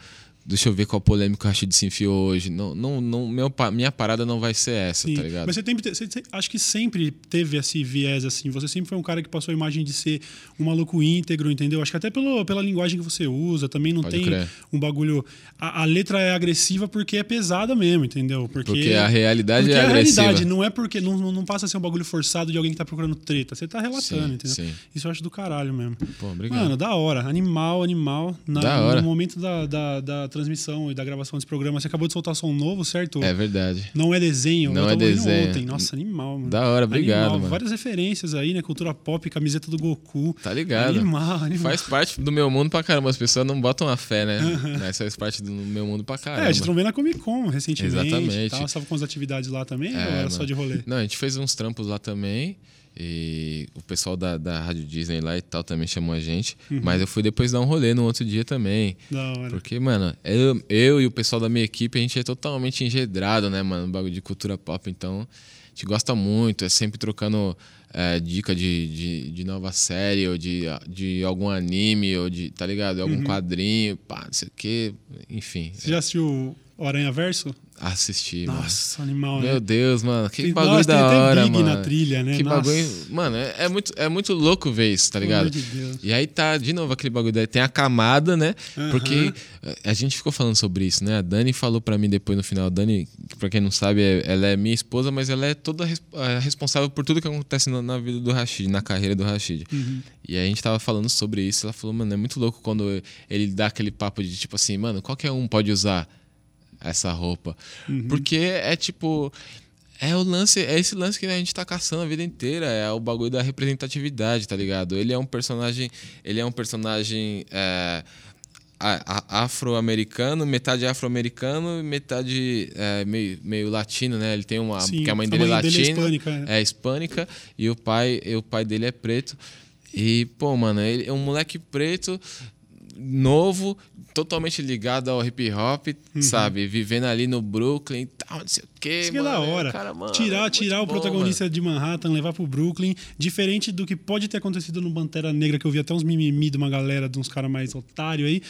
Deixa eu ver qual polêmica o Rashid se enfiou hoje. Não, não, não, meu, minha parada não vai ser essa, Sim, tá ligado? Mas você tem, você, acho que sempre teve esse viés assim. Você sempre foi um cara que passou a imagem de ser um maluco íntegro, entendeu? Acho que até pelo, pela linguagem que você usa, também não Pode tem crer. um bagulho. A, a letra é agressiva porque é pesada mesmo, entendeu? Porque, Porque a realidade porque é a agressiva. realidade, não é porque não, não não passa a ser um bagulho forçado de alguém que tá procurando treta. Você tá relatando, Sim, entendeu? sim. Isso eu acho do caralho mesmo. Pô, obrigado. Mano, da hora. Animal, animal. Na, Da hora. No momento da, da, da transmissão e da gravação desse programa, você acabou de soltar som novo, certo? É verdade. Não é desenho. Não eu é desenho. Ontem. Nossa, animal, mano. Da hora, obrigado, Animal. mano. Várias referências aí, né? Cultura pop, camiseta do Goku. Tá ligado? Animal, animal. Faz parte do meu mundo pra caramba. As pessoas não botam a fé, né? Mas faz parte do meu mundo pra caramba. É, a gente trombei na Comic Con recentemente. Exatamente. Tal. Você tava com as atividades lá também? É, ou era mano. só de rolê? Não, a gente fez uns trampos lá também. E o pessoal da, da Rádio Disney lá e tal também chamou a gente. Uhum. Mas eu fui depois dar um rolê no outro dia também. Da hora. Porque, mano, eu, eu e o pessoal da minha equipe, a gente é totalmente engedrado, né, mano? No bagulho de cultura pop. Então, gente gosta muito, é sempre trocando é, dica de, de, de, nova série, ou de, de algum anime, ou de, tá ligado? Algum uhum. quadrinho, pá, não sei o quê, enfim. Você já assistiu o Aranha Verso? Assisti, Nossa, mano. animal, Meu né? Deus, mano. Que tem, bagulho nossa, da hora, Big mano. na trilha, né? Que nossa. bagulho... Mano, é, é, muito, é muito louco ver isso, tá ligado? De Deus. E aí tá, de novo, aquele bagulho daí. Tem a camada, né? Uhum. Porque a gente ficou falando sobre isso, né? A Dani falou para mim depois no final. A Dani, pra quem não sabe, é, ela é minha esposa, mas ela é toda responsável por tudo que acontece na, vida do Rashid, na carreira do Rashid. Uhum. E aí a gente tava falando sobre isso. Ela falou, mano, é muito louco quando ele dá aquele papo de tipo assim, mano, qualquer um pode usar essa roupa. Uhum. Porque é tipo. É o lance, é esse lance que a gente tá caçando a vida inteira, é o bagulho da representatividade, tá ligado? Ele é um personagem, ele é um personagem é, afro-americano, metade afro-americano, metade é, meio, meio latino, né? Ele tem uma, Sim, porque a mãe dele a mãe é latina, latina, é hispânica, é hispânica e o pai, e o pai dele é preto. E pô, mano, ele é um moleque preto novo, totalmente ligado ao hip hop, uhum. sabe? Vivendo ali no Brooklyn e tal, não sei o quê. Isso que é da hora. Cara, mano, tirar é tirar o bom, protagonista mano. de Manhattan, levar pro Brooklyn, diferente do que pode ter acontecido no Pantera Negra, que eu vi até uns mimimi de uma galera, de uns caras mais otários aí.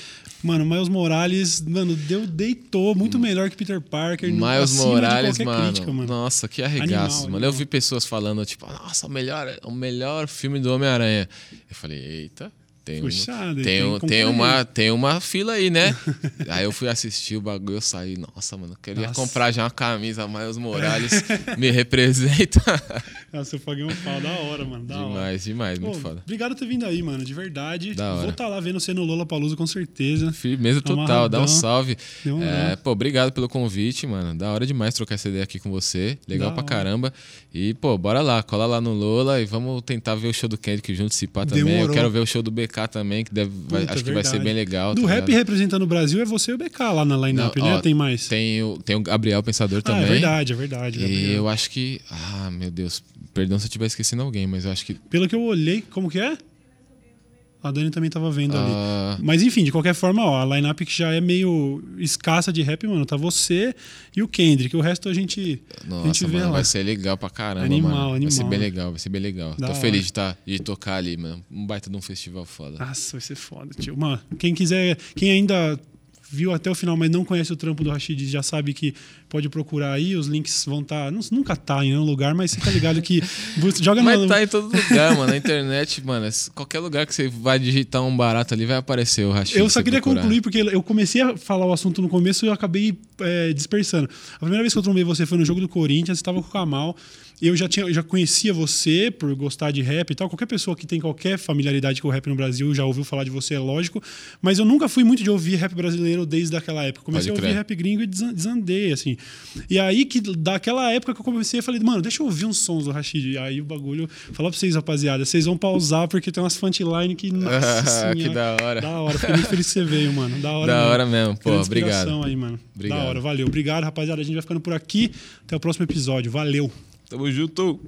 Mano, Miles Morales, mano, deu, deitou muito hum. melhor que Peter Parker. Miles Morales, mano, crítica, mano, Nossa, que arregaço, animal, mano. Eu vi pessoas falando, tipo, nossa, o melhor, o melhor filme do Homem-Aranha. Eu falei, eita. Tem, Puxado, tem, tem, tem uma, tem uma fila aí, né? aí eu fui assistir o bagulho, eu saí, nossa, mano, queria nossa. comprar já uma camisa, Miles Morales me representa. nossa, eu paguei um pau da hora, mano. Da demais, hora. demais, muito Pô, foda. Obrigado por ter vindo aí, mano, de verdade. Da Vou estar tá lá vendo você no Lola Palusa com certeza. Firmeza total, Amarradão. dá um salve. Um é, pô, obrigado pelo convite, mano. Da hora demais trocar essa ideia aqui com você. Legal da pra hora. caramba. E, pô, bora lá, cola lá no Lola e vamos tentar ver o show do Kendrick junto, se pá também. Demorou. Eu quero ver o show do BK também, que deve Vai, acho que vai ser verdade. bem legal. Do tá rap ligado? representando o Brasil é você e o BK lá na line-up, Não, né? ó, tem mais? Tem o, tem o Gabriel Pensador ah, também. é verdade, é verdade. E Gabriel. eu acho que. Ah, meu Deus. Perdão se eu estiver esquecendo alguém, mas eu acho que. Pelo que eu olhei, como que é? A Dani também tava vendo ali. ah, Mas enfim, de qualquer forma, ó, a line-up que já é meio escassa de rap, mano, tá você e o Kendrick. O resto a gente, a gente nossa, vê mano, lá. vai ser legal pra caramba, Animal, mano. Vai ser animal. bem legal, vai ser bem legal. Da Tô hora. feliz de, tá, de tocar ali, mano. Um baita de um festival foda. Nossa, vai ser foda, tio. Mano, quem quiser, quem ainda viu até o final, mas não conhece o trampo do Rashid, já sabe que pode procurar aí, os links vão estar. nunca tá em nenhum lugar, mas você tá ligado que. joga Mas no. tá em todo lugar, mano. Na internet, mano. Qualquer lugar que você vai digitar um barato ali, vai aparecer o Rashid. Eu só queria procurar. concluir, porque eu comecei a falar o assunto no começo e eu acabei é, dispersando. A primeira vez que eu trombei você foi no jogo do Corinthians, você estava com o Kamal. Eu já, tinha, eu já conhecia você por gostar de rap e tal. Qualquer pessoa que tem qualquer familiaridade com o rap no Brasil já ouviu falar de você, é lógico. Mas eu nunca fui muito de ouvir rap brasileiro desde aquela época. Comecei a ouvir rap gringo e desan- desandei, assim. E aí, que daquela época que eu comecei, eu falei, mano, deixa eu ouvir uns sons do Rashid. E aí o bagulho. Falar pra vocês, rapaziada, vocês vão pausar porque tem umas punchline que. Nossa que senhora. da hora. Da hora, fiquei muito feliz que você veio, mano. Da hora Da mesmo. hora mesmo, pô. Obrigado. aí, mano. Obrigado. Da hora, valeu. Obrigado, rapaziada. A gente vai ficando por aqui. Até o próximo episódio. Valeu. Tamo junto.